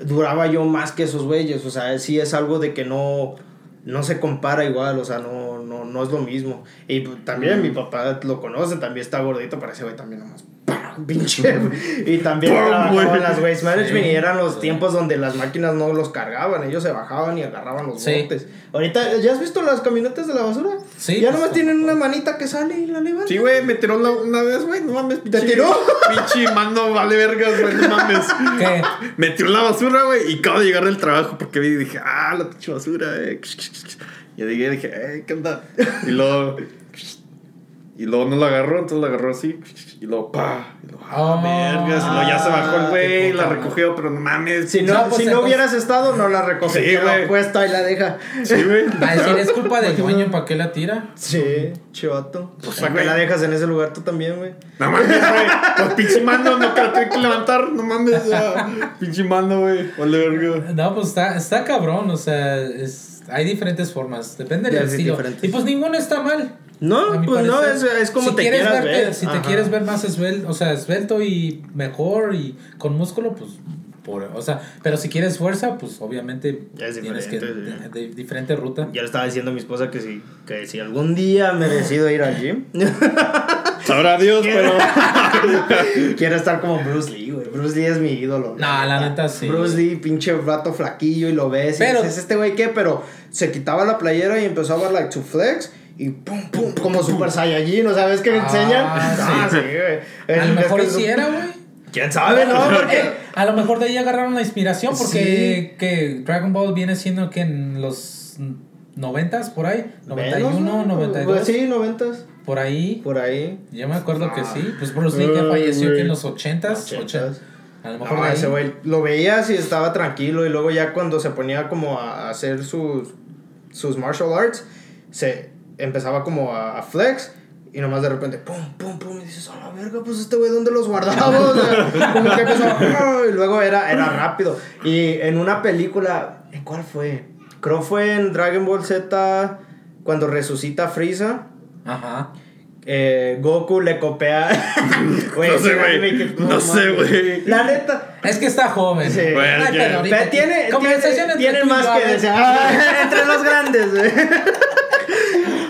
duraba yo más que esos güeyes, o sea, sí es algo de que no, no se compara igual, o sea, no, no, no es lo mismo. Y pues, también mi papá lo conoce, también está gordito, pero ese güey también nomás. Pinche. y también ¡Pum, trabajaba en güey! las waste management Sí, y eran los sí. tiempos donde las máquinas no los cargaban, ellos se bajaban y agarraban los Sí. botes. Ahorita, ¿ya has visto las camionetas de la basura? Sí, Ya pues, nomás tienen una manita que sale y la levanta. Sí, güey, me tiró la- una vez, güey, no mames. ¿Te tiró? Pinche mano, vale vergas, güey, no mames. ¿Qué? Me tiró la basura, güey, y acabo de llegar del trabajo porque vi y dije, ah, la pinche basura, eh. Y yo y dije, eh, ¿qué onda? Y luego. Y luego no la agarró, entonces la agarró así. Y luego, pa. Y luego, ah, Oh, vergas. Y luego ya se bajó el güey, qué la recogió, pero no mames. Si no, No, pues, si no hubieras estado, no la recogería Sí, la güey. puesta y la deja. Sí, güey. Va a decir, es culpa del dueño, ¿para qué la tira? Sí, chivato. Pues, ¿Para qué la dejas en ese lugar tú también, güey? No mames, güey. Pues pinche mano, no te la tengo que levantar, no mames. ya. Pinche mano, güey. Vale verga. No, pues está, está cabrón, o sea, es, hay diferentes formas, depende del estilo. diferentes. Y pues ninguno está mal. No, pues no, es, es como Si te quieres quieras verte- ver. Si te quieres ver más esbelto, o sea, esbelto y mejor y con músculo, pues, por, o sea, pero si quieres fuerza, pues obviamente Ya es tienes que, de, de- diferente ruta. Ya le estaba diciendo a mi esposa que si, que si algún día me decido ir al gym, Sabrá Dios, pero. quiero estar como Bruce Lee, güey. Bruce Lee es mi ídolo. No, la neta, sí. Bruce Lee, pinche rato flaquillo y lo ves. Pero- y dices, este güey qué, pero se quitaba la playera y empezó a ver like to flex. Y pum, pum, como Super Saiyajin, ¿no sabes qué me Ah, enseñan? Ah, sí, güey. A lo mejor hiciera, güey. ¿Quién sabe, no? Porque... Eh, a lo mejor de ahí agarraron la inspiración porque Sí. que Dragon Ball viene siendo que en los 90s por ahí, 91, Menos, ¿no? 92, Pues sí, noventas, por ahí. por ahí. Yo me acuerdo que Ah. sí, pues Bruce Lee Ay, falleció que en los 80s, 80s. 80s. A lo mejor No, ese güey lo veías y estaba tranquilo y luego ya cuando se ponía como a hacer sus, sus martial arts, se empezaba como a, a flex y nomás de repente pum, pum, pum, y dices, a la verga, pues este güey, ¿dónde los guardaba? O sea, como que empezó, y luego era, era rápido. Y en una película, ¿en cuál fue? Creo fue en Dragon Ball Z cuando resucita Frieza. Ajá. Eh, Goku le copia. Güey, No sé, güey. No sé, güey. La neta, Es que está joven. Sí. Bueno, Ay, pero tiene, tiene, tiene más que decir. Entre los grandes, güey.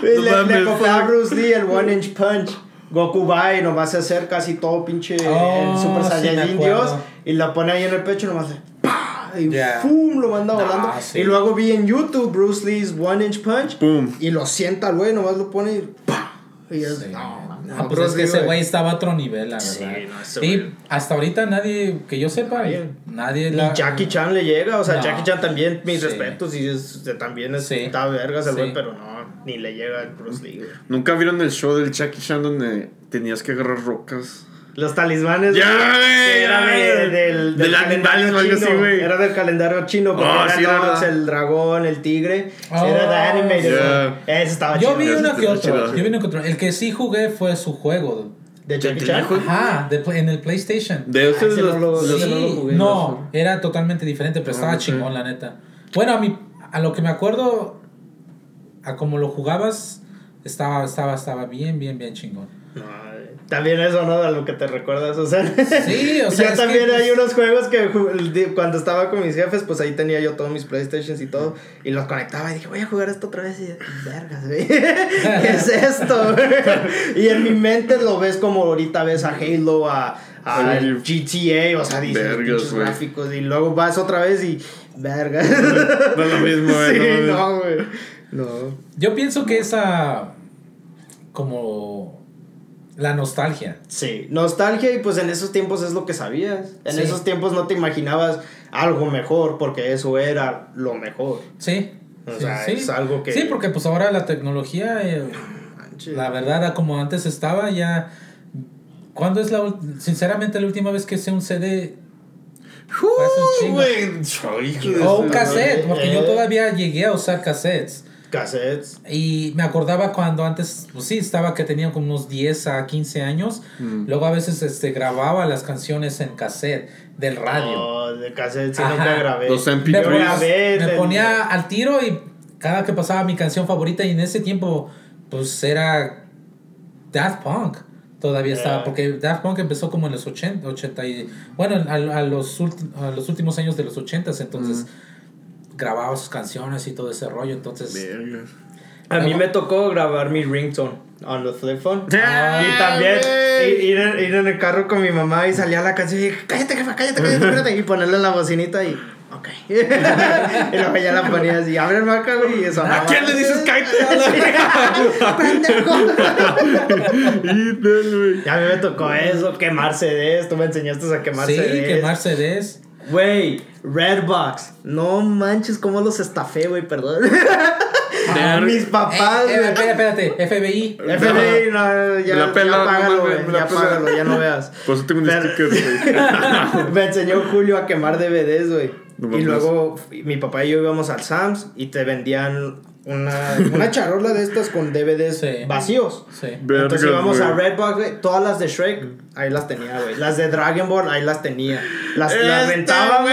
No le, a. Bruce Lee el One Inch Punch. Goku va y nomás se acerca así todo pinche Oh, el Super sí me Saiyajin acuerdo. Dios y la pone ahí en el pecho y nomás le ¡pah! y Ya. ¡fum! lo manda volando. sí. Y luego vi en YouTube Bruce Lee's One Inch Punch y lo sienta al güey, nomás lo pone y ¡pah! Y es, Sí. no, No, no, pues Bruce es que ese güey estaba a otro nivel, la Sí, verdad. no, ese y hasta ahorita nadie, que yo sepa, Nadie. nadie Ni la- Jackie Chan le llega, o sea, No. Jackie Chan también, mis Sí. respetos, y es, también es, Sí. está vergas el Sí. güey, pero no, ni le llega el Bruce Lee, güey. ¿Nunca vieron el show del Jackie Chan donde tenías que agarrar rocas? Los talismanes. Ya, güey, Era de- del, Del animales o algo así, chino. güey. Era del calendario chino. Porque Oh, era sí, el dragón, el tigre. Oh, era de Animated. yeah. güey. Ese estaba Yo chido. vi está que otro. Yo vi uno que otro. El que sí jugué fue su juego. ¿De Jackie ¿Del Chan? Ajá, de en el PlayStation. De esos Ah, los- los- Sí, jugué, no, era totalmente diferente, pero Ah, estaba chingón, la neta. Bueno, a, mí, a lo que me acuerdo, a como lo jugabas, estaba, estaba, estaba bien, bien, bien chingón. No, eh, también eso, ¿no? A lo que te recuerdas, o sea. Sí, o sea, Yo también que, hay pues- unos juegos que cuando estaba con mis jefes, pues ahí tenía yo todos mis Playstations y todo. Y los conectaba y dije, voy a jugar esto otra vez. Y vergas, güey. ¿Qué es esto? y en mi mente lo ves como ahorita ves a Halo, a, GTA, o sea, dices vergas, güey. gráficos. Y luego vas otra vez y vergas. No es lo mismo, güey. sí, no, no. no, güey. No. Yo pienso que esa, como la nostalgia. Sí, nostalgia y pues en esos tiempos es lo que sabías. En Sí. esos tiempos no te imaginabas algo mejor porque eso era lo mejor. Sí. O sí, sea, sí. es algo que- Sí, porque pues ahora la tecnología, eh, la verdad, como antes estaba, ya... ¿Cuándo es la sinceramente la última vez que hice un CD Uh, o un cassette? Porque yo Eh. todavía llegué a usar cassettes. Cassettes. Y me acordaba cuando antes, pues sí, estaba que tenía como unos 10 a 15 años. Mm. Luego a veces este, grababa las canciones en cassette del radio. Oh, de cassettes sí nunca grabé. Los me, MP3. Yo grabé me el- ponía al tiro y cada que pasaba mi canción favorita y en ese tiempo pues era Daft Punk. Todavía Yeah. estaba, porque Daft Punk empezó como en los 80, 80 y bueno, a, a los, ulti- a los últimos años de los 80, entonces grababa sus canciones y todo ese rollo, entonces Verga. A mí me tocó grabar mi ringtone on the flip phone. Ah, y también ir, ir en- el carro con mi mamá y salía la canción y cállate, jefa, cállate, cállate, cállate. Y ponerle la bocinita y. Ok. y luego ya la ponía así, abre el marca, y eso. ¿A quién le dices cállate? Ya a mí me tocó eso, quemar CDs. Tú me enseñaste a quemar Sí, CDs. quemar CDs. Güey, Redbox. No manches, cómo los estafé, güey, perdón. mis papás, Eh, eh, espérate, espérate, FBI. FBI, no, ya, la pela, ya págalo, no güey, la ya págalo, ya no veas. Por eso tengo un Pero- sticker, güey. Me enseñó Julio a quemar DVDs, güey. No y luego mi papá y yo íbamos al Sam's y te vendían una, una charola de estas con DVDs Sí. vacíos. Sí. Entonces íbamos a. Redbox, güey. Todas las de Shrek, ahí las tenía, güey. Las de Dragon Ball, ahí las tenía. Las, las Este rentábamos,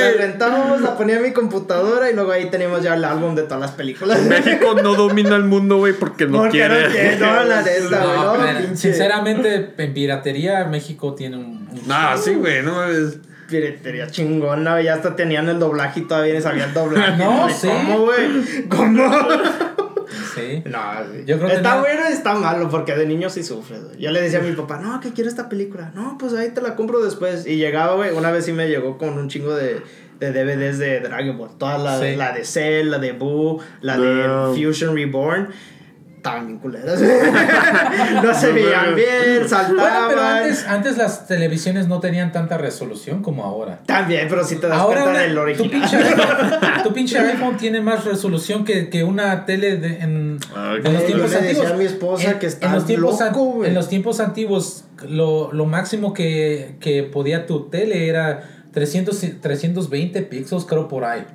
las rentábamos, la ponía en mi computadora y luego ahí teníamos ya el álbum de todas las películas. México no domina el mundo, güey, porque no Porque quiere. no quiere, no, la. No, No, pero, pinche. sinceramente, en piratería México tiene un... un- Nah, sí, güey, no mames. Piratería chingona, güey. Ya hasta tenían el doblaje y todavía ni sabía el doblaje. No, sí. ¿Cómo, güey? ¿Cómo? Sí. No, sí. Yo creo que está tenía- bueno y está malo porque de niño sí sufres, güey. Yo le decía a mi papá, no, que quiero esta película. No, pues ahí te la compro después. Y llegaba, güey, una vez sí me llegó con un chingo de, de DVDs de Dragon Ball. Toda la, Sí. la de Cell, la de Boo, la de. Fusion Reborn. Estaban bien culeras. no se veían bien, saltaban. Bueno, pero antes, antes las televisiones no tenían tanta resolución como ahora. También, pero si te das Ahora cuenta una- del tu, original. pinche, iPhone- tu pinche iPhone tiene más resolución que, que una tele de, en, Ah, de los yo tiempos antiguos. a mi esposa en, que en está los tiempos loco. En los tiempos antiguos, lo, lo máximo que, que podía tu tele era 300, y- 320 píxeles, creo, por ahí.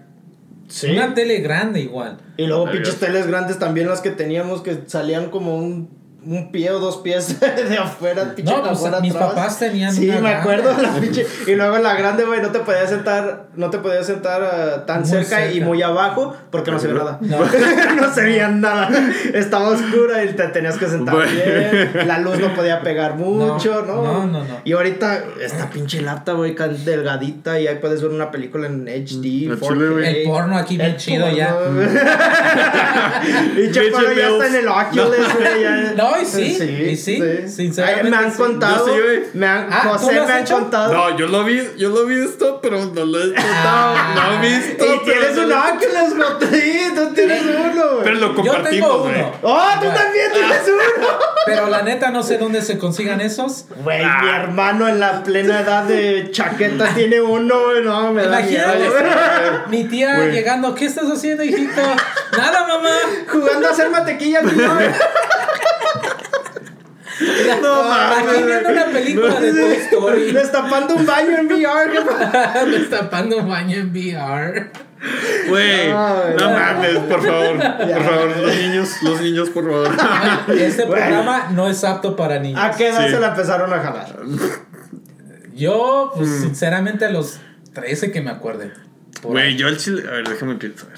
Sí. Una tele grande igual. Y luego pinches teles grandes también las que teníamos que salían como un, un pie o dos pies de afuera, pinche No, pues, afuera mis atrás. papás tenían Sí, una me grande. acuerdo la pinche y luego la grande, güey, no te podías sentar, no te podías sentar ah, tan cerca, y muy abajo porque no se veía nada. No. No, se veía nada. Estaba oscura y te tenías que sentar bien. La luz no podía pegar mucho, ¿no? no, no, no. Y ahorita esta pinche laptop, güey, delgadita y ahí puedes ver una película en HD, Al 4K. chile, güey. El porno aquí bien chido porno, ya. y Chaparro ya está en el Oculus, güey. ya. No, y sí, y sí, sinceramente Ay, me han sí. contado. Yo sí, güey. me han, Ah, ¿tú José me han hecho? contado. No, yo lo vi, yo lo vi esto, pero no lo he disfrutado. No he visto. y tienes un Oculus, tú tienes uno. Pero lo Yo compartimos, tengo güey. ¡Oh, tú también tienes uno! Pero la neta no sé dónde se consigan esos. Güey, Ah. mi hermano en la plena edad de chaqueta tiene uno, güey. No, me da miedo. Mi tía llegando, ¿qué estás haciendo, hijito? Nada, mamá. Jugando a hacer mantequilla, güey. No, Aquí viendo una película de Toy Story. Destapando un baño en VR, güey. Destapando un baño en VR. Güey, no no. mames, por favor. Por favor, los niños, los niños, por favor. Este Bueno. programa no es apto para niños. ¿A qué edad Sí. se la empezaron a jalar? Yo, pues, Mm. sinceramente, a los 13 que me acuerde. Güey, yo el chile. A ver, déjame pensar.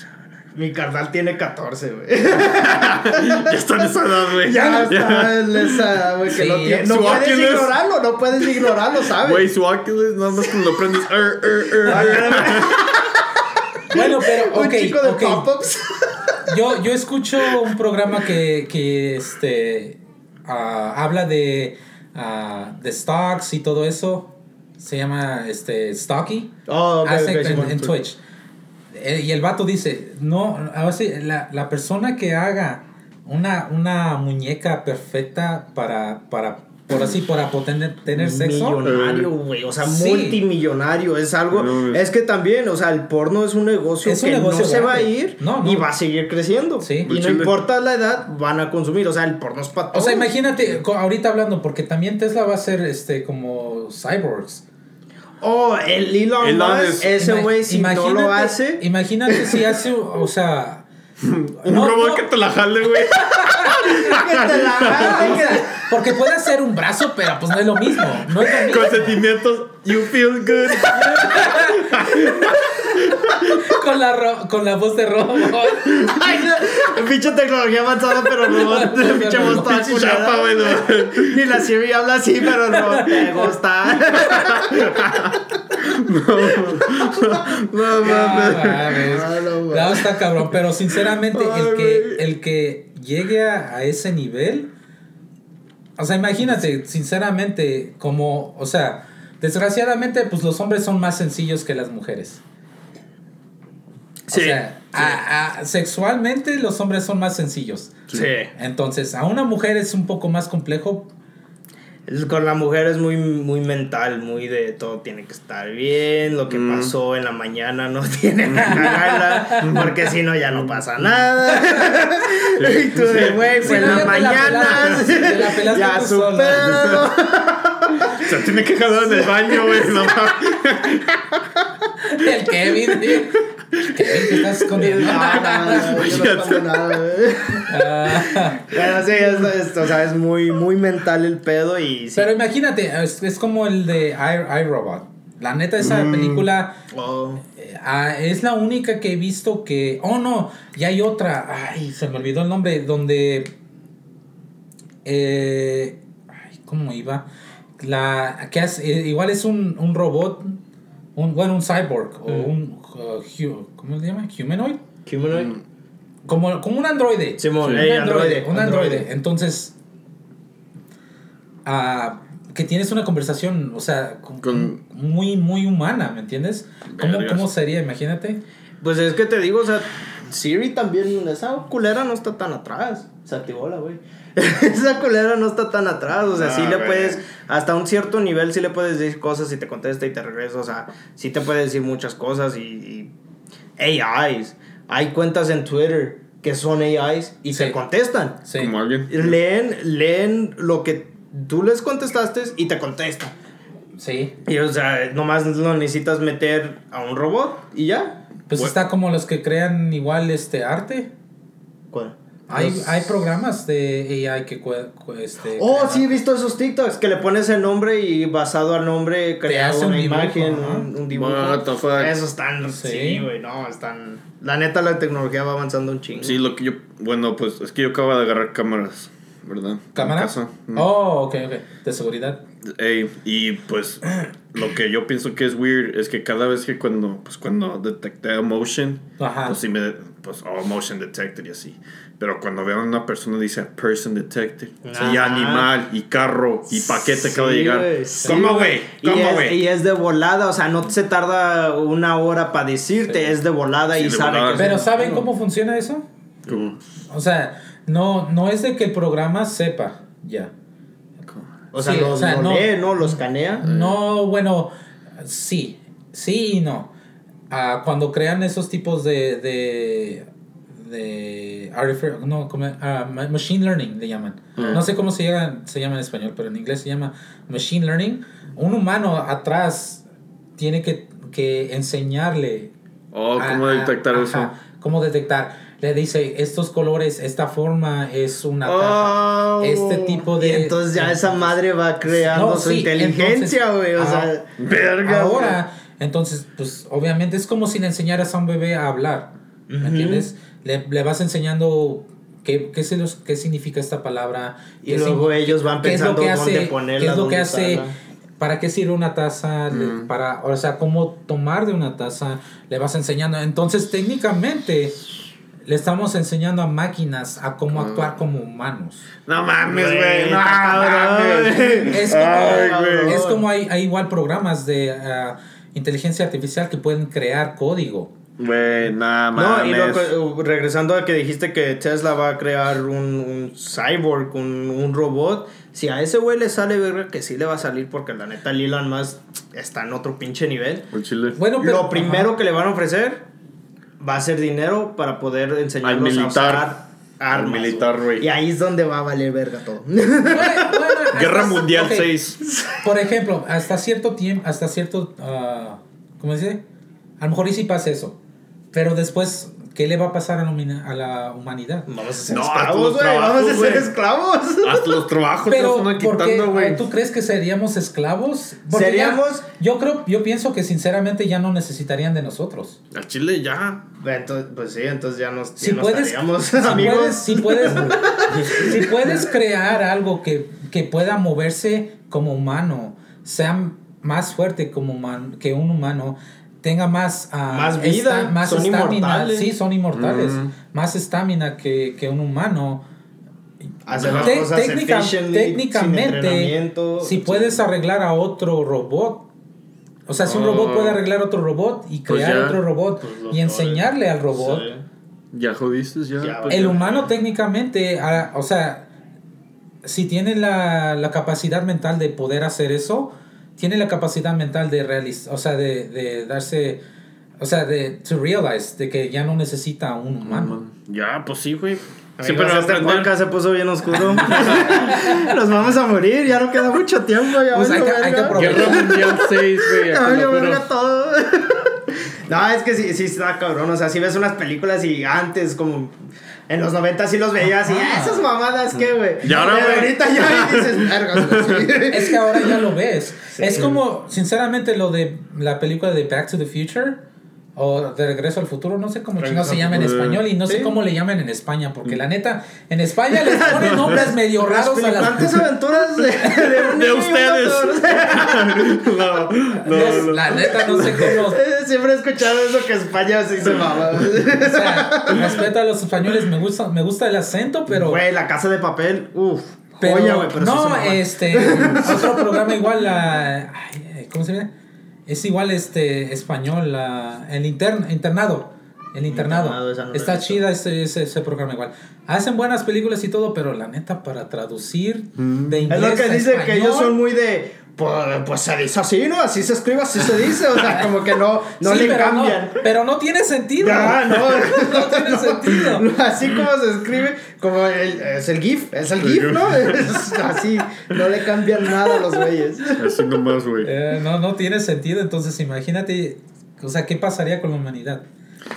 Mi carnal tiene 14, güey. Ya está en esa edad, güey. Ya está en esa edad, güey, que Sí, no tiene. No puedes Oculus. ignorarlo, no puedes ignorarlo, ¿sabes? Güey, su Oculus, nada más que lo prendes. er, er, er. Bueno, pero, Un ok, chico de pop-ups. Yo, yo escucho un programa que, que este, ah, habla de, ah, de stocks y todo eso. Se llama este, Stocky. Oh, ok, Hace ok, en, en. Twitch. Eh, y el vato dice, no, ahora sí, la, la persona que haga una, una muñeca perfecta para, para, por así, para poder tener sexo. Millonario, güey. O sea, Sí. multimillonario. Es algo. No, es que también, o sea, el porno es un negocio Es un que negocio no se va a ir No, no. y va a seguir creciendo. Sí. Y no Chile. importa la edad, van a consumir. O sea, el porno es para O sea, imagínate, ahorita hablando, porque también Tesla va a ser este como cyborgs. Oh, el Elon, Elon Musk, es- ese güey, si no lo hace. Imagínate si hace, o sea. Un no, robot no, que te la jale, güey. que te la sea, porque puede hacer un brazo, pero pues no es lo mismo. No es lo mismo. Con sentimientos. You feel good. Con la, ro- con la voz de. Ay, no. Pinche tecnología avanzada, pero no. Pinche voz toda Pinche culera. chapa, güey. no. Ni la Siri habla así, pero no te gusta. No mames. mames. Ah, no. No, está cabrón, pero sinceramente el que, güey. el que llegue a, a ese nivel, o sea, imagínate, sinceramente, como, o sea, desgraciadamente, pues los hombres son más sencillos que las mujeres. O Sí, sea, a- a- sexualmente los hombres son más sencillos. Sí. Entonces, a una mujer es un poco más complejo. Con la mujer es muy, muy mental, muy de todo tiene que estar bien, lo que Mm. pasó en la mañana no tiene que cagarla, porque si no ya no pasa nada. y tú de, güey, Sí, pues en no, la mañana pelaste, la ya tú sea, tiene que jalar en el baño, güey. No mames. El Kevin, tío. Kevin, ¿qué estás escondiendo? No, yo no pasa nada, güey. Ah. Pero sí, es, es- o sea, es muy, muy mental el pedo y sí. Pero imagínate, es, es como el de I, iRobot. La neta, esa Mm. película Oh. eh, ah, es la única que he visto que. Oh, no, y hay otra. Ay, se me olvidó el nombre. Donde. Eh, ay, ¿cómo iba? La, que hace- eh, igual es un, un robot. Un, bueno, un cyborg. O un. uh, hu- ¿Cómo se llama? Humanoid. Humanoid. Mm. Como, como un androide. Simón, un androide. androide, Un androide. androide. Entonces. ah, que tienes una conversación, o sea, con- Con- muy, muy humana, ¿me entiendes? ¿Cómo. ¿Cómo sería? Imagínate. Pues es que te digo, o sea, Siri también, esa culera no está tan atrás. Se activó la güey. esa culera no está tan atrás. O sea, Ah, sí le güey. puedes, hasta un cierto nivel, sí le puedes decir cosas y te contesta y te regresa. O sea, sí te puede decir muchas cosas y. y AIs. Hay cuentas en Twitter que son AIs y Sí. te contestan. Sí. Como alguien. Leen, leen lo que tú les contestaste y te contestan. Sí. Y o sea, nomás lo necesitas meter a un robot y ya. Pues Bueno. está como los que crean igual este arte. ¿Cuál? Hay, Los- hay programas de AI que este, Oh, crean sí, he visto esos TikToks que le pones el nombre y basado al nombre crea hace una un dibujo, imagen, ajá. un, un dibujo. What the fuck? Esos están, Sí. sí, güey, no, están... La neta, la tecnología va avanzando un chingo. Sí, lo que yo. Bueno, pues es que yo acabo de agarrar cámaras, ¿verdad? ¿Cámara? Mm. Oh, ok, ok. De seguridad. Ey, y pues lo que yo pienso que es weird es que cada vez que cuando pues cuando detecté motion Ajá. pues sí me pues oh motion detected y así pero cuando veo a una persona dice person o sea, y animal y carro y paquete acaba de Sí, llegar sí, ¿cómo güey? Y ¿cómo es- güey? Y es de volada, o sea, no se tarda una hora para decirte, Sí. es de volada Sí, y de sabe volada. que Pero ¿saben cómo funciona eso? ¿Cómo? O sea, no, no es de que el programa sepa ya. O sea, Sí, lo, o sea, lo no. lee, ¿no? Lo escanea. No, bueno, sí, sí y no. Ah, cuando crean esos tipos de, de, de artifi- no, como, ah, ma- machine learning le llaman. Mm. No sé cómo se llama, se llama en español, pero en inglés se llama machine learning. Un humano atrás tiene que, que enseñarle oh a- cómo a- detectar ajá, eso Cómo detectar. Le dice, estos colores, esta forma es una caja. Oh. Este tipo de- Y entonces ya esa madre va creando No, su sí, inteligencia, entonces, güey. O ah, sea, verga. Ahora, entonces, pues obviamente es como si le enseñaras a un bebé a hablar. ¿Me Ujú. entiendes? Le, le vas enseñando qué, qué, se los- qué significa esta palabra. Y qué luego ellos van qué es lo pensando que dónde hace, ponerla, qué es lo que hace, usarla. para qué sirve una taza, le- Mm. para, o sea, cómo tomar de una taza, le vas enseñando. Entonces, técnicamente, le estamos enseñando a máquinas a cómo Ah. actuar como humanos. no mames Güey, no mames Es como, Ay, es como hay, hay igual programas de ah, inteligencia artificial que pueden crear código. Güey nada No, y lo que- regresando a que dijiste que Tesla va a crear un, un cyborg, un, un robot. Si a ese güey le sale, verga, que sí le va a salir porque la neta el Elon Musk está en otro pinche nivel. Al chile Bueno, pero Lo primero ajá. que le van a ofrecer va a ser dinero para poder enseñarlos Al militar. a usar Al armas. militar, güey. Y ahí es donde va a valer verga todo. Bueno, bueno, Guerra Mundial ok, 6 Por ejemplo, hasta cierto tiempo, hasta cierto, ah, ¿cómo se dice? A lo mejor y sí pasa eso. Pero después, ¿qué le va a pasar a la, humina- a la humanidad? Vamos a ser No, esclavos, güey. Vamos a ser esclavos. hasta los trabajos Pero, te quitando güey ¿Tú crees que seríamos esclavos? Porque Seríamos- ya- yo creo, yo pienso que sinceramente ya no necesitarían de nosotros. al chile ya Entonces, pues sí, entonces ya nos, Si ya nos puedes, estaríamos, si amigos. puedes, si puedes, si puedes crear algo que, que pueda moverse como humano, sea más fuerte como human- que un humano, tenga más... ah, Más vida, esta- más son estamina. inmortales. Sí, son inmortales. Mm. Más estamina que, que un humano. Hacer las Te- cosas técnica- técnicamente, si puedes arreglar a otro robot, o sea, si un robot puede arreglar otro robot y Pues crear ya. otro robot Pues y enseñarle al robot, Sí. Ya jodiste, ya. Ya, pues, el ya. humano técnicamente, ah, o sea, si tiene la, la capacidad mental de poder hacer eso, tiene la capacidad mental de realizar, o sea, de, de darse, o sea, de to realize de que ya no necesita a un humano. Ya, pues sí, güey. Va a este podcast se puso bien oscuro. Nos vamos a morir, ya no queda mucho tiempo. Ya Pues hay que- hay que aprovechar. Guerra Mundial 6, güey. Ya acá valió lo verga juro. todo. No, es que sí, sí está cabrón. O sea, si ves unas películas y antes, como en los 90 sí los veías y. "Ah, esas mamadas, ¿qué, güey? Y ahora, Pero ahorita ya y dices, vergas, güey, sí". Es que ahora ya lo ves. Sí. Es como, sinceramente, lo de la película de Back to the Future o de Regreso al Futuro, no sé cómo Regreso chingados se llama en español y no sé cómo le llaman en España, porque la neta, en España les ponen nombres medio raros a las flipantes aventuras de, de, un De ustedes. No, no, no. La neta, no sé cómo. Eh, Siempre he escuchado eso que España sí se mama. O sea, respeto a los españoles, me gusta, me gusta el acento, pero. Güey, la casa de papel, uff. pero no, este. Otro programa igual, la. ay, ¿Cómo se llama? Es igual este español, la, el intern, internado. El internado. Internado, no Está chida ese, ese, ese programa igual. Hacen buenas películas y todo, pero la neta, para traducir Mm. de inglés. Es lo que a dice que ellos son muy de. Pues, pues se dice así, ¿no? Así se escribe, así se dice. O sea, como que no, no Sí, le pero cambian. No, pero no tiene sentido. Ya, no, No tiene sentido. Así como se escribe, como el, es el GIF, es el GIF, ¿no? Es así, no le cambian nada a los güeyes. Así nomás, güey. Eh, no, no tiene sentido. Entonces, imagínate, o sea, ¿qué pasaría con la humanidad?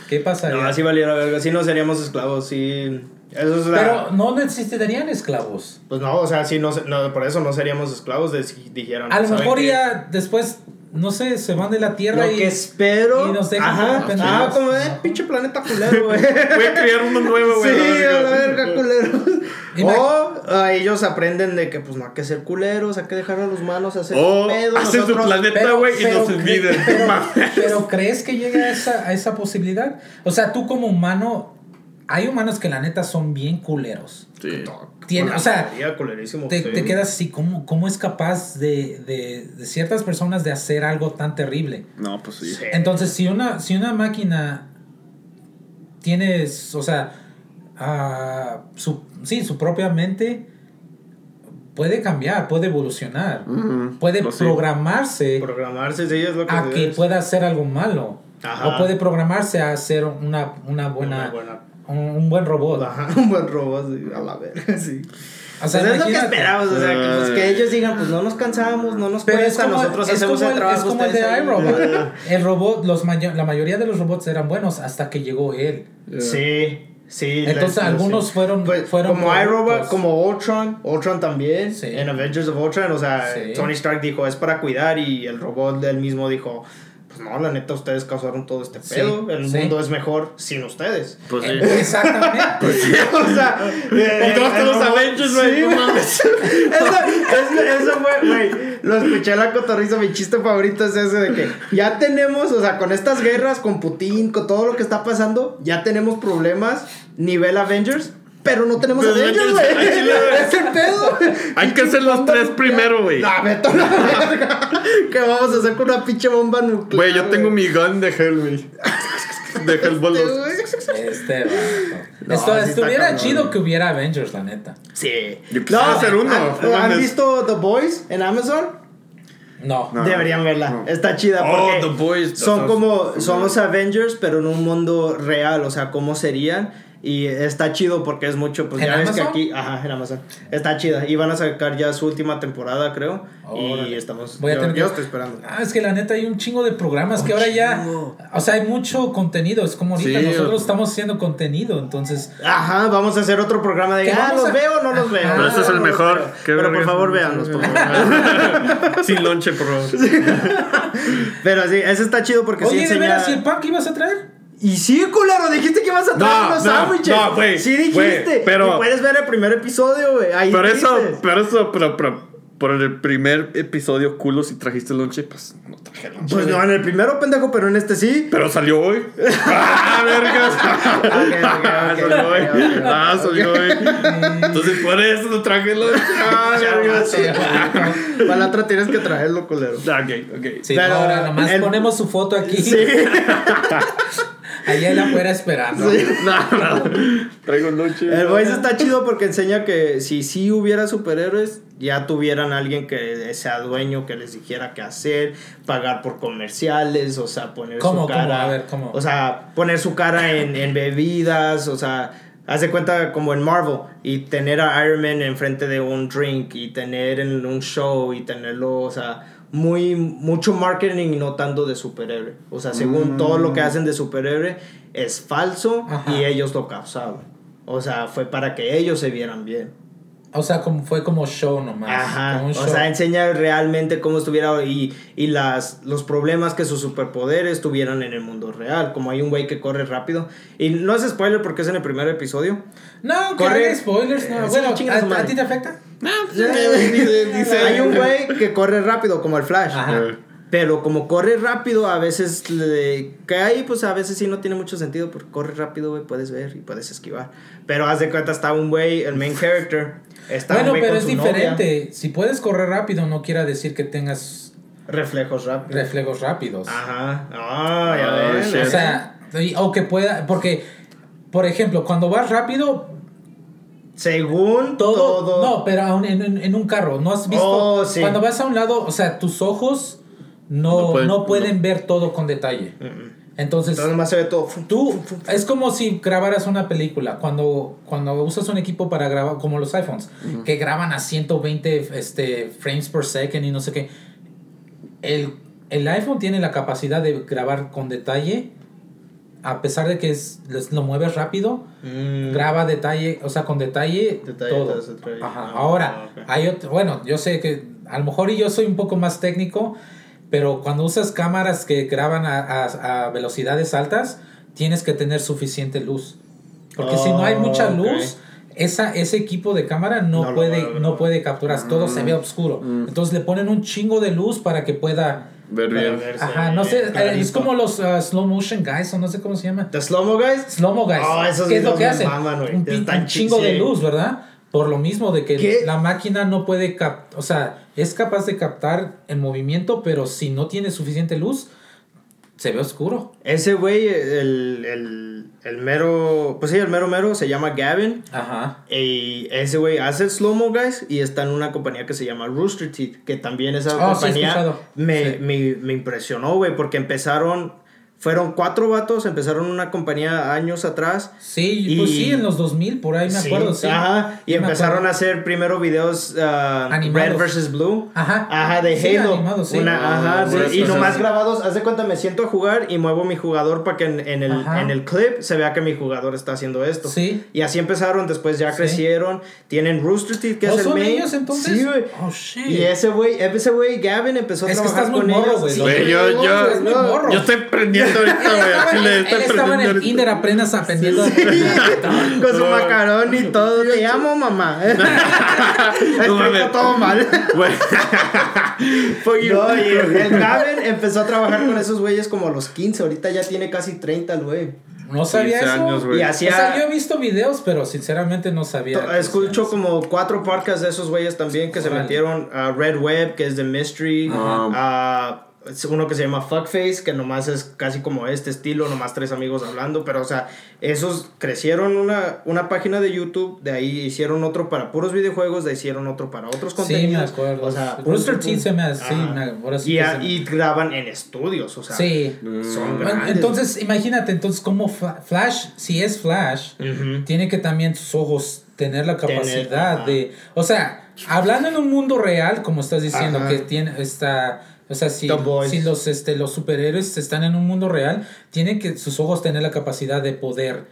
¿Qué pasaría? No, así valiera verga, así no seríamos esclavos, sí. Eso es la- Pero no necesitarían esclavos. Pues no, o sea, sí, no, se- no, por eso no seríamos esclavos de si dijeran. A lo ¿saben mejor qué? ya después, no sé, se van de la Tierra Lo y... que espero. y nos dejan Ajá, ah, como, eh, pinche planeta culero, güey. Voy a crear uno nuevo, Sí, güey. a la verga, culeros. O a ellos aprenden de que pues no hay que ser culeros, hay que dejar a los malos hacer O su pedo. hacen su planeta, güey, y pero nos olviden. Pero, ¿crees que llegue a esa, a esa posibilidad? O sea, tú como humano, hay humanos que la neta son bien culeros. Sí. Tiene- o sea, Te, sí. te quedas así, ¿cómo, cómo es capaz de, de, de ciertas personas de hacer algo tan terrible? No, pues sí. Sí. Entonces, si una, si una máquina tiene, o sea, ah, su, sí, su propia mente, puede cambiar, puede evolucionar, puede Pues sí. programarse Programarse, sí, es lo que a que es. pueda hacer algo malo. Ajá. O puede programarse a hacer una, una buena, Una buena- Un, un buen robot. Ajá, un buen robot, sí, a la verga, sí. O sea, pues es lo que esperamos, o sea, que, pues, que ellos digan, pues no nos cansamos, no nos Pero es cuesta, como, nosotros es hacemos como el el, trabajo. es como el de iRobot. El robot, los mayo- la mayoría de los robots eran buenos hasta que llegó él. Sí, sí. Entonces, algunos fueron- Pues, fueron como iRobot, como Ultron, Ultron también, Sí. en Avengers of Ultron, o sea. Tony Stark dijo, es para cuidar, y el robot del mismo dijo, pues no, la neta, ustedes causaron todo este Sí, pedo, el sí. mundo es mejor sin ustedes. Pues sí. Eh, Exactamente. o sea, eh, Y todos el los Avengers, güey. Sí, no mames. eso, eso, eso fue, güey, lo escuché en la cotorriza, mi chiste favorito es ese de que ya tenemos, o sea, con estas guerras, con Putin, con todo lo que está pasando, ya tenemos problemas nivel Avengers, pero no tenemos Pero Avengers, Avengers, güey. Es el pedo. Hay que hacer los tres primero, güey. No, vete a la verga. ¿Qué vamos a hacer con una pinche bomba nuclear? Güey, yo tengo mi gun de Hell, güey. De Hellbolt. Este. Este. No, Esto, estuviera cabrón. chido que hubiera Avengers, la neta. Sí. Yo quisiera hacer uno. ¿Han, No ¿han mames. visto The Boys en Amazon? No. No. Deberían verla. no. Está chida Oh, porque The Boys. son That's como son los Avengers pero en un mundo real, o sea, cómo serían y está chido porque es mucho pues ¿En ya ves que aquí, ajá, en Amazon. Está chida y van a sacar ya su última temporada, creo, y estamos Voy a yo, tener yo estoy esperando. Ah, es que la neta hay un chingo de programas que ahora ya. O sea, hay mucho contenido. Es como ahorita Sí, nosotros o- estamos haciendo contenido. Entonces, Ajá, vamos a hacer otro programa de ¿Qué ah, los a- veo o no los veo. Pero este es el mejor. veo. Pero por favor, véanlos, por favor. Sin lonche, por favor. Pero sí, ese está chido porque sí oye, ¿de enseña veras, ¿y el pan que ibas a traer? Y sí, culero, dijiste que ibas a traer No, unos no, sándwiches. no, güey, Sí dijiste. pero- Y puedes ver el primer episodio, güey. Ahí Pero eso, pero eso, pero, pero por el primer episodio, culo, si trajiste lonche, pues no traje lonche. Pues no, en el primero, pendejo, pero en este sí. Pero salió hoy. ¡Ah, vergas! Ah, ok, salió hoy. Ah, salió hoy. Entonces por eso no traje lonche. Ah, vergas. Para la otra tienes que traerlo, culero. Ah, Ok, ok. Sí, Pero ahora nomás el- ponemos su foto aquí. Sí. Allá en afuera esperando. No, no. Traigo lonche. El Voice está chido porque enseña que si sí hubiera superhéroes, ya tuvieran alguien que sea dueño, que les dijera qué hacer, pagar por comerciales, o sea, poner ¿Cómo, su cómo? cara. A ver, ¿cómo? O sea, poner su cara en, en bebidas, o sea, haz de cuenta como en Marvel y tener a Iron Man enfrente de un drink y tener en un show y tenerlo, o sea, muy mucho marketing y no tanto de superhéroe. O sea, según todo lo que hacen de superhéroe es falso Ajá. y ellos lo causaron. O sea, fue para que ellos se vieran bien. O sea, como, fue como show nomás. Ajá. como un O sea, enseña realmente cómo estuviera y, y las, los problemas que sus superpoderes tuvieran en el mundo real. Como hay un güey que corre rápido. Y no es spoiler porque es en el primer episodio. no, corre- spoilers. No. Eh, bueno, chinga su ¿a, madre. a ti te afecta? Dice- hay un güey que corre rápido, como el Flash. Ajá. Pero como corre rápido, a veces le que ahí, pues a veces sí no tiene mucho sentido, porque corre rápido, güey, puedes ver y puedes esquivar. Pero haz de cuenta, está un güey, el main character, está un Bueno, güey pero con es su novia. diferente. Si puedes correr rápido, no quiere decir que tengas Reflejos rápidos. reflejos rápidos. Ajá. Ah, ya ven. shit. O sea, o que pueda. Porque, por ejemplo, cuando vas rápido, Según todo. todo. No, pero aún en, en- en un carro. ¿No has visto? Oh, sí. Cuando vas a un lado, o sea, tus ojos no, No no pueden- no. ver todo con detalle. Entonces, Entonces nomás se ve todo. Tú, es como si grabaras una película. Cuando, cuando usas un equipo para grabar, como los iPhones, que graban a 120 este, frames per second y no sé qué. El, el iPhone tiene la capacidad de grabar con detalle, a pesar de que es, les- lo mueves rápido, Mm. graba detalle, o sea, con detalle, Detalle todo. Ajá. Ah, Ahora, ok. hay otro, bueno, yo sé que a lo mejor y yo soy un poco más técnico, pero cuando usas cámaras que graban a, a- a velocidades altas, tienes que tener suficiente luz. Porque si no hay mucha Oh, ok. luz, esa, ese equipo de cámara no, puede, no puede capturar, todo se ve oscuro. Entonces le ponen un chingo de luz para que pueda... Ver bien. verse Ajá, no sé, es como los uh, slow motion guys o no sé cómo se llama. ¿The Slow-Mo Guys? Slow-mo guys. Oh, esos ¿Qué es lo que hacen? maman, un, un chingo de luz, ¿verdad? Por lo mismo de que ¿Qué? la máquina no puede captar, o sea, es capaz de captar el movimiento, pero si no tiene suficiente luz, se ve oscuro. Ese güey, el, el, el mero. Pues sí, el mero mero se llama Gavin. Ajá. Y ese güey hace slow-mo guys y está en una compañía que se llama Rooster Teeth, que también esa Oh, compañía me, Sí. me, me impresionó, güey, porque empezaron, fueron cuatro vatos, empezaron una compañía años atrás. Sí, pues Y- sí, en los 2000, por ahí me Sí, acuerdo, sí. Ajá, y Sí empezaron a hacer primero videos Animados. Red vs. Blue. Ajá. Ajá, de Sí, Halo. animados, sí. Una- Ah, ajá, sí, sí, sí, y nomás sí. grabados, haz de cuenta, me siento a jugar y muevo mi jugador para que en, en el, en el clip se vea que mi jugador está haciendo esto. Sí. Y así empezaron, después ya Sí. crecieron. Tienen Rooster Teeth, que ¿Oh, es el son main. ellos entonces? Sí, güey. Oh, shit. Y ese güey, ese güey, Gavin, empezó a Es que trabajar estás muy con morro, ellos. güey. Yo- no, yo- muy no. morro. Yo estoy prendiendo ahorita, güey. Él estaba en el kinder apenas aprendiendo. Con su macarón y todo. Te amo, mamá. No mames. todo mal. No, y el, Gavin empezó a trabajar con esos güeyes como a los 15. Ahorita ya tiene casi 30 el güey. No sabía 15 eso. años. Y O hacía. sea, yo he visto videos, pero sinceramente no sabía. Escucho como cuatro podcasts de esos güeyes también que se metieron a Red Web, que es de Mystery, a es uno que se llama Fuckface, que nomás es casi como este estilo, nomás tres amigos hablando, pero o sea, esos crecieron una, una página de YouTube, de ahí hicieron otro para puros videojuegos, de ahí hicieron otro para otros Sí, me contenidos. acuerdo. O sea, Rooster Teeth se me hace. Sí, ahora sí y, a- se me- y graban en estudios, o sea. Sí. Son Bueno, grandes. Entonces, imagínate, entonces, como Fla- Flash, si es Flash, tiene que también sus ojos tener la capacidad de. O sea, hablando en un mundo real, como estás diciendo, Ajá. que tiene esta. O sea, si, si los, este, los superhéroes están en un mundo real, tienen que sus ojos tener la capacidad de poder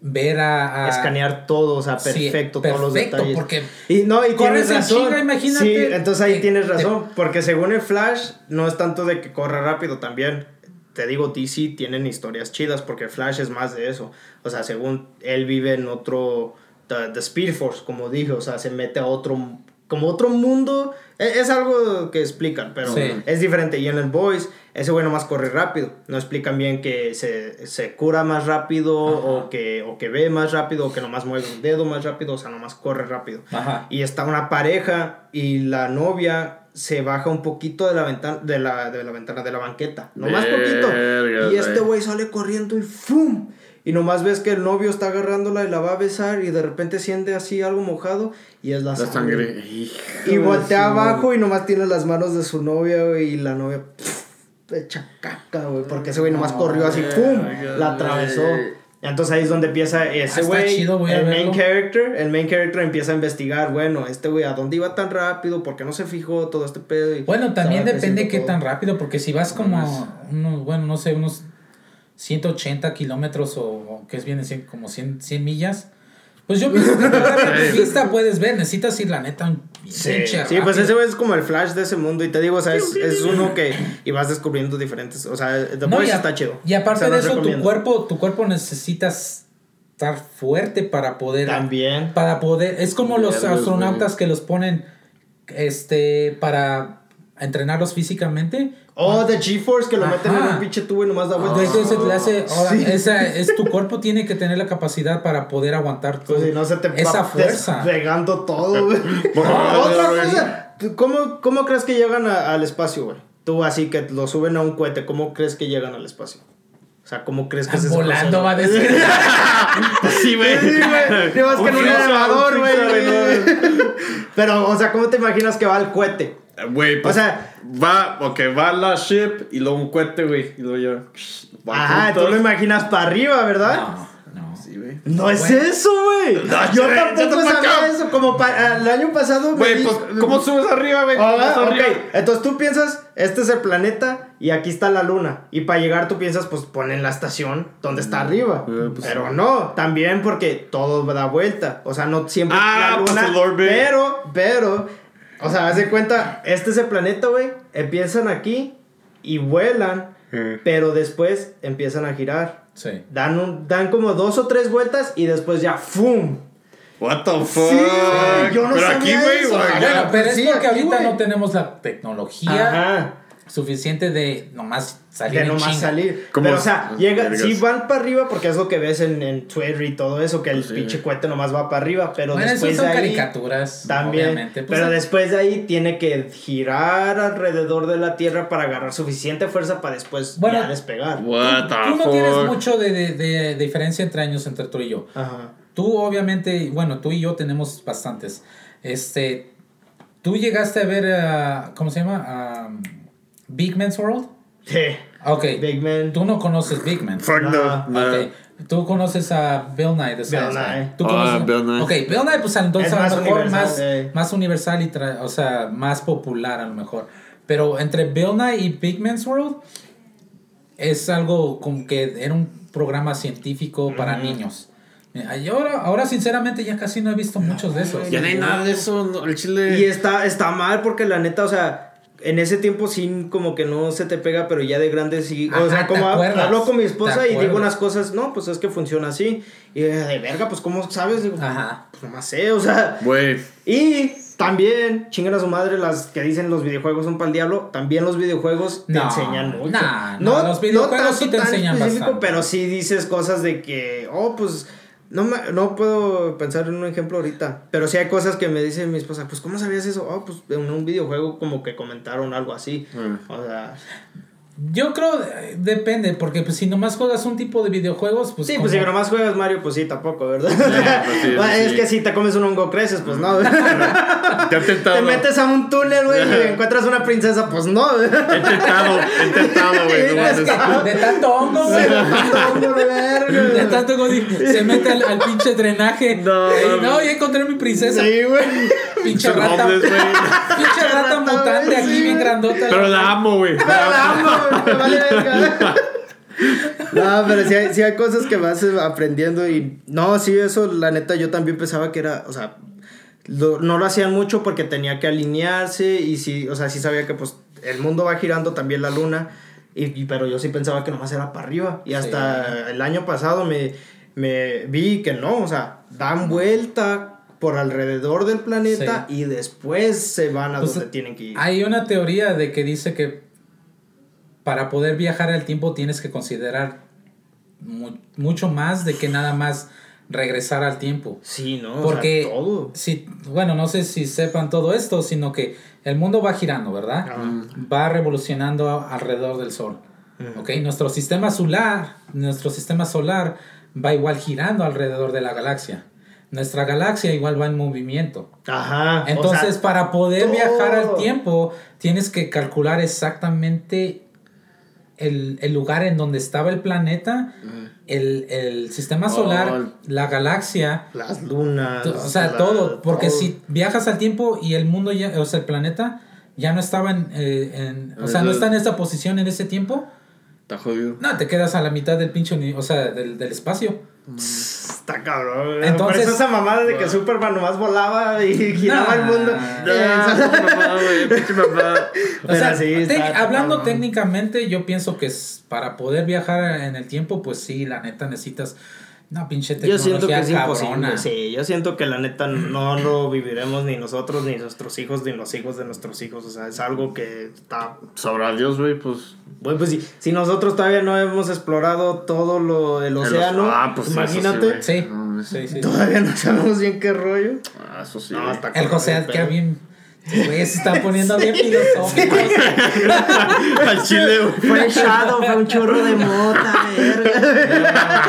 ver a. a- escanear todo, o sea, Sí, perfecto, todos los perfecto, detalles. porque y no, y corres tienes en razón. chinga, imagínate. Sí, entonces ahí Te- tienes razón, porque según el Flash no es tanto de que corra rápido también. Te digo, DC tienen historias chidas porque Flash es más de eso. O sea, según él vive en otro the, the Speed Force, como dije, o sea, se mete a otro como otro mundo. E- Es, algo que explican, pero Sí. es diferente. Y en el Boys, ese güey nomás corre rápido. No explican bien que se, se cura más rápido o que, o que ve más rápido o que nomás mueve un dedo más rápido. O sea, nomás corre rápido. Ajá. Y está una pareja y la novia se baja un poquito de la ventana, de la, de la ventana, de la banqueta. Nomás poquito. Y este güey. sale corriendo y ¡fum! Y nomás ves que el novio está agarrándola y la va a besar y de repente siente así algo mojado y es la, La sangre. Y voltea abajo y nomás tiene las manos de su novia, y la novia pff, echa caca, güey, porque ese güey nomás corrió así, ¡pum! La atravesó. Entonces ahí es donde empieza ese Ah, está güey, el main character, el main character empieza a investigar, bueno, este güey, ¿a dónde iba tan rápido? ¿Por qué no se fijó todo este pedo? Y Bueno, también depende qué todo. tan rápido, porque si vas como, unos, bueno, no sé, unos 180 kilómetros o, o que es bien, decir, como 100, 100 millas, pues yo pienso que todavía a tu vista puedes ver, necesitas ir la neta un Sí, sí, pues ese güey es como el flash de ese mundo. Y te digo, o sea, es, es uno que. Y vas descubriendo diferentes. O sea, The No, Boys y, a- está chido. y aparte de eso, tu cuerpo, tu cuerpo necesitas estar fuerte para poder También. para poder es como los astronautas que los ponen este para entrenarlos físicamente Oh, de GeForce que lo meten en un pinche tubo y nomás da vueltas. Entonces le hace, ahora, Sí. esa, es tu cuerpo tiene que tener la capacidad para poder aguantar todo, Pues si no se te esa va fuerza. despegando todo, güey. Ah, Otra cosa. ¿tú ¿Cómo, ¿Cómo crees que llegan a- al espacio, güey? Tú así que lo suben a un cohete, ¿cómo crees que llegan al espacio? O sea, ¿cómo crees que es ese Volando va a decir. Sí, güey. Sí, güey. Llevas que en un elevador, güey. Pero, o sea, ¿cómo te imaginas que va el cohete? Güey, pues, O sea- va, ok, va la ship y luego un cohete, güey. Y luego ya. Ajá, tú juntos. lo imaginas para arriba, ¿verdad? No, no. Sí, güey. No es Bueno. eso, güey. No, Yo che, tampoco fuck sabía eso. Como pa- el año pasado. Güey, pues, ¿cómo subes arriba, güey? Ah, ok. arriba. Entonces tú piensas, este es el planeta y aquí está la luna. Y para llegar tú piensas, pues ponen la estación donde está arriba. Eh, pues, pero no, también porque todo da vuelta. O sea, no siempre Ah, la pues, luna. el orbit. pero, pero, o sea, haz de cuenta, este es el planeta, güey. Empiezan aquí y vuelan, pero después empiezan a girar. Sí. Dan, un, dan como dos o tres vueltas y después ya ¡fum! What the fuck? güey, yo no Pero sabía aquí, güey. Bueno, pero pues es sí, porque aquí, ahorita no tenemos la tecnología Ajá. Suficiente de nomás salir de nomás salir. ¿Cómo Pero, o sea, llega, sí van para arriba porque es lo que ves en, en Twitter y todo eso, que el Sí. pinche cohete nomás va para arriba, pero Bueno, después son de ahí... caricaturas, También, obviamente. Pues, pero después de ahí tiene que girar alrededor de la Tierra para agarrar suficiente fuerza para después Bueno, ya despegar. What the Tú no fuck? tienes mucho de, de- de diferencia entre años entre tú y yo. Ajá. Tú obviamente, bueno, tú y yo tenemos bastantes. Este, ¿tú llegaste a ver, ah, ¿cómo se llama? Um, Big Man's World? Sí. Ok. Big Man. Tú no conoces Big Man. Fuck no. No. no. Ok. Tú conoces a Bill Nye, the Science Nye. ¿Tú Ah, conoces? Bill Nye. Ok, Bill Nye, pues entonces Es a lo mejor universal, más, eh. más universal y, tra- o sea, más popular a lo mejor. Pero entre Bill Nye y Big Man's World es algo como que era un programa científico para niños. Mira, y ahora, ahora sinceramente ya casi no he visto muchos de esos. Ya no hay nada de eso, el chile. Y está, está mal porque la neta, o sea, en ese tiempo sí como que no se te pega, pero ya de grande sí. o sea, ¿te como acuerdas? hablo con mi ¿Te esposa y digo unas cosas, no, pues es que funciona así. Y de de verga, pues ¿cómo sabes? Digo, Ajá. pues nomás sé, o sea. Güey. Y también, chingan a su madre las que dicen los videojuegos son para el diablo. También los videojuegos te No, enseñan mucho. nah, no, los videojuegos sí te tan enseñan específico, bastante. Pero sí dices cosas de que, oh, pues. No, me- no puedo pensar en un ejemplo ahorita. Pero sí hay cosas que me dice mi esposa, pues ¿cómo sabías eso? Oh, pues en un videojuego como que comentaron algo así. Mm. O sea. Yo creo, eh, depende, porque pues si nomás juegas un tipo de videojuegos, pues... sí, pues si nomás juegas Mario, pues sí, tampoco, ¿verdad? pues sí, Bueno, es sí. que si te comes un hongo creces, pues no. Te te metes a un túnel, güey, y encuentras una princesa, pues no. He intentado, he intentado, güey. no Es que- De tanto hongo, güey. Hongo, verga. De tanto hongo, se mete al, al pinche drenaje. No, mames. no, ya encontré mi princesa. Sí, güey. Pinche rata. hombres, güey. Pinche rata Rata, mutante aquí sí, bien grandota. Pero la amo, güey. Pero la amo, güey, me vale verga. No, pero sí hay, sí hay cosas que vas aprendiendo y... No, sí, eso, la neta, yo también pensaba que era, o sea... lo- no lo hacían mucho porque tenía que alinearse y sí, o sea, sí sabía que pues el mundo va girando también la luna, y, y- pero yo sí pensaba que nomás era para arriba y hasta el año pasado me, me vi que no, o sea, dan vuelta por alrededor del planeta y después se van a Pues, donde tienen que ir. Hay una teoría de que dice que para poder viajar al tiempo tienes que considerar mu- mucho más de que nada más regresar al tiempo. Sí, ¿no? O Porque, sea, todo. si, bueno, no sé si sepan todo esto, sino que el mundo va girando, ¿verdad? Ajá. Va revolucionando alrededor del Sol. ¿Ok? Nuestro sistema solar, nuestro sistema solar va igual girando alrededor de la galaxia. Nuestra galaxia igual va en movimiento. Ajá. o Entonces, sea, para poder todo. viajar al tiempo, tienes que calcular exactamente el, el lugar en donde estaba el planeta, el, el sistema solar, Oh. la galaxia, las lunas. o sea, la- todo. Porque todo. si viajas al tiempo y el mundo ya, o sea, el planeta ya no estaba en, eh, en- o sea, no está en esta posición en ese tiempo, Está jodido. no, te quedas a la mitad del pinche, o sea, del, del espacio. Está cabrón. Entonces- Por eso esa mamada de que Superman nomás volaba y giraba el mundo. Nah. Eh, mamá, güey, pinche mamá. O Pero sea, sí, tec- está- está hablando técnicamente, yo pienso que es- para poder viajar en el tiempo, pues sí, la neta necesitas una pinche Yo tecnología siento que es cabrona. imposible. Sí, yo siento que la neta no lo viviremos ni nosotros, ni nuestros hijos, ni los hijos de nuestros hijos. O sea, es algo que está. Sabrá Dios, güey, pues. Bueno, pues si, si nosotros todavía no hemos explorado todo lo, el océano, Ah, pues, eso sí, imagínate. Sí, No mames. sí, sí. todavía no sabemos bien qué rollo. Ah, eso sí. No, El José queda bien. Güey, se está poniendo bien filosófico. Al chile, güey. Fue echado, fue un chorro de mota, verga.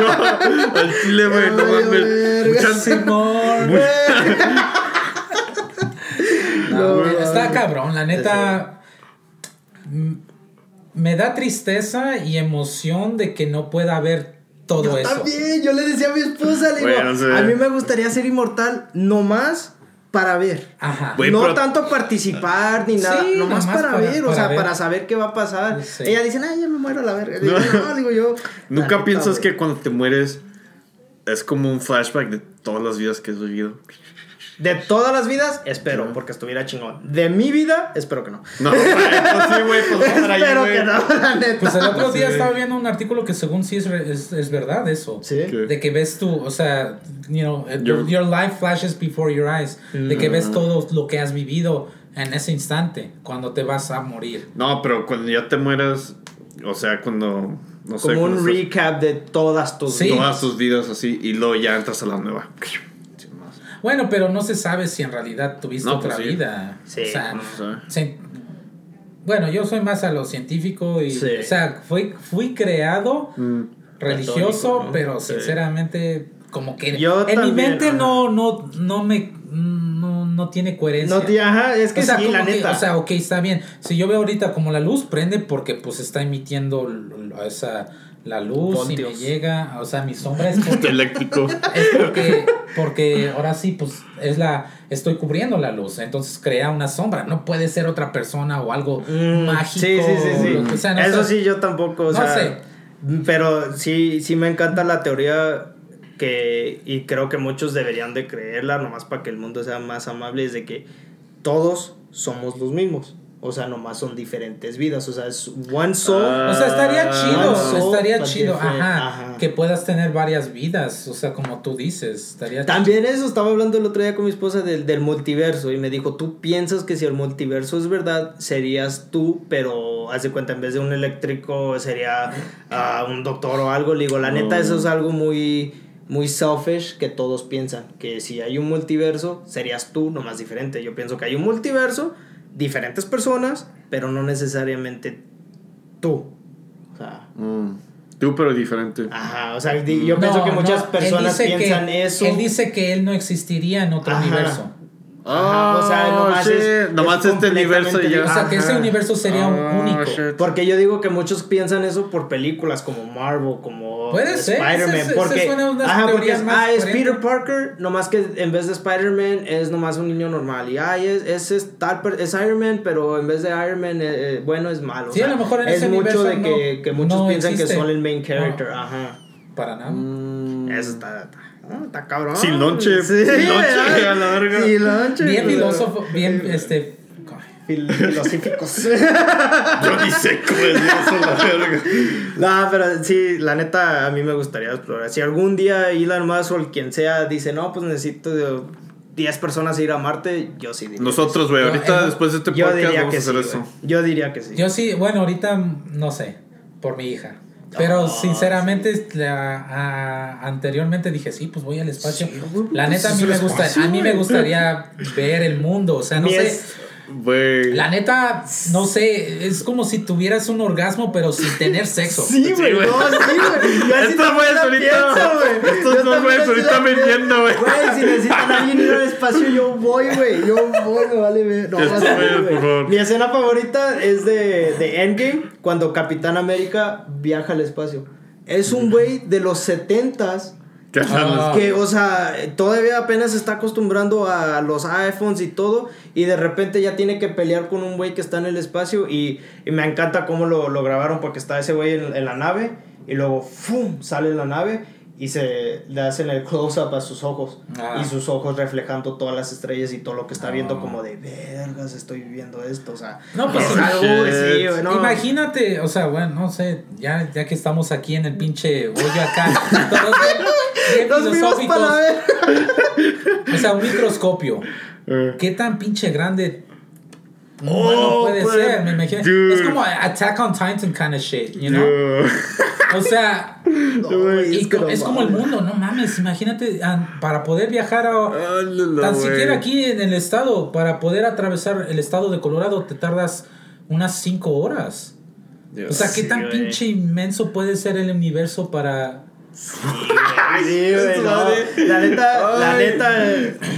Yo, al chile, güey, no mames. Muchas, Simón. No, No, güey, está cabrón, la neta. Me da tristeza y emoción de que no pueda haber todo Yo eso. también, yo le decía a mi esposa, le digo, Bueno, sí. a mí me gustaría ser inmortal nomás para ver. Ajá. No pero- tanto participar ni nada, Sí, nomás, nomás para, para- ver, o para sea, ver. para saber qué va a pasar. Sí. Ella dice, ay, ya me muero a la verga. Digo, no, digo yo. Nunca neta, piensas que cuando te mueres es como un flashback de todas las vidas que has vivido. De todas las vidas, espero, porque estuviera chingón. De mi vida, espero que no. No, pues sí, güey, pues ahí, espero que no, la neta. Pues el otro día Sí. estaba viendo un artículo que según sí es, es, es verdad eso. Sí. ¿Qué? De que ves tú, o sea, you know, eh, Your- your, life flashes before your eyes. De que ves todo lo que has vivido en ese instante, cuando te vas a morir. No, pero cuando ya te mueras, o sea, cuando. No sé. Como un estás- recap de todas tus Sí. vidas. Todas tus vidas así, y luego ya entras a la nueva. Bueno, pero no se sabe si en realidad tuviste No, otra pues sí. vida. Sí, o sea, no se sabe. se- bueno, yo soy más a lo científico y, Sí. o sea, fui, fui creado Mm. religioso, Católico, ¿no? pero Sí. sinceramente como que Yo en también, mi mente ajá. no no no me no, no tiene coherencia. No, tía, ajá, es que o sea, sí, la que- neta. o sea, ok, está bien. Si yo veo ahorita como la luz prende porque pues está emitiendo esa la luz y me llega, o sea, mi sombra es porque Eléctrico. es porque, porque ahora sí, pues es la. Estoy cubriendo la luz, entonces crea una sombra. No puede ser otra persona o algo Mm, mágico. Sí, sí, sí, sí. lo que sea, no Eso sé. sí, yo tampoco, o No sea, sé. Pero sí, sí me encanta la teoría que, y creo que muchos deberían de creerla, nomás para que el mundo sea más amable, es de que todos somos los mismos. O sea, nomás son diferentes vidas. O sea, es one soul. Ah, O sea, estaría chido, soul, estaría chido, ajá, Ajá. que puedas tener varias vidas, o sea, como tú dices, estaría También eso, estaba hablando el otro día con mi esposa del, del multiverso y me dijo, tú piensas que si el multiverso es verdad, serías tú, pero haz de cuenta, en vez de un eléctrico sería ah, un doctor o algo. Le digo, la neta, eso es algo muy, muy selfish que todos piensan, que si hay un multiverso, serías tú, nomás diferente. Yo pienso que hay un multiverso, diferentes personas, pero no necesariamente tú. O sea... Mm. Tú, pero diferente. Ajá, o sea, yo No, pienso que muchas personas que- piensan eso. Él dice que él no existiría en otro Ajá. universo. Ajá, o sea, nomás sí, es- nomás es este universo y ya. O sea, que ese universo sería un Ah, único. shit. Porque yo digo que muchos piensan eso por películas como Marvel, como Puede ser, Spider-Man. porque, suena unas ajá, porque es, ah, es. Peter Parker, nomás que en vez de Spider-Man es nomás un niño normal. Y ah, es, es, es tal es Iron Man, pero en vez de Iron Man, eh, eh, bueno, es malo. Sí, a lo mejor en es ese mucho de que, no- que muchos no piensan existe. que son el main character. No. Ajá. Para nada. Mm. Eso está, está, está cabrón. Sin lonche, Sí, sin lonche, a la verga. Sin lonche. Bien filósofo, bien este. Fil- filosóficos. Yo ni sé cómo es eso, la verga. no, pero sí, la neta, a mí me gustaría explorar. Si algún día Elon Musk o el quien sea dice, no, pues necesito de 10 personas ir a Marte, yo sí diría. Nosotros, güey, ahorita eh, después de este Yo podcast diría vamos a sí. hacer eso. Yo diría que sí. Yo sí, bueno, ahorita no sé, por mi hija. Pero sinceramente, la- a- anteriormente dije, sí, pues voy al espacio. Sí, la pues neta, a mí, me gusta, a mí me gustaría ver el mundo. O sea, no sé. es- Güey. La neta, no sé, es como si tuvieras un orgasmo, pero sin tener sexo. Sí, güey, güey. no, sí, güey. Yo así Estos también güeyes la ahorita. pienso, güey. Güey. Güey, si necesitan a alguien ir al espacio, yo voy, güey. Yo voy, me vale ver. No, ver, güeyes, güey. por favor. Mi escena favorita es de, de Endgame, cuando Capitán América viaja al espacio. Es un güey de los setentas ¿Qué Ah. que, o sea, todavía apenas se está acostumbrando a los iPhones y todo, y de repente ya tiene que pelear con un güey que está en el espacio, y, y me encanta cómo lo, lo grabaron, porque está ese güey en, en la nave, y luego, ¡fum!, sale la nave, y se le hacen el close-up a sus ojos, Ah. y sus ojos reflejando todas las estrellas y todo lo que está viendo, Ah. como de, vergas, estoy viviendo esto, o sea, No, pues, sí. Imagínate, o sea, bueno, no sé, ya, ya que estamos aquí en el pinche hoyo acá, todos filosóficos. para ver. O sea, un microscopio. Eh. ¿Qué tan pinche grande Oh, humano puede pues, ser? Me imagino. dude. Es como Attack on Titan kind of shit, you know? O sea, No, es que co- no es como el mundo, no mames, imagínate, ah, para poder viajar a, tan siquiera aquí en el estado, para poder atravesar el estado de Colorado te tardas unas 5 horas. Dios. O sea, ¿qué Sí, tan pinche inmenso puede ser el universo para... Sí, su no. La neta, la neta,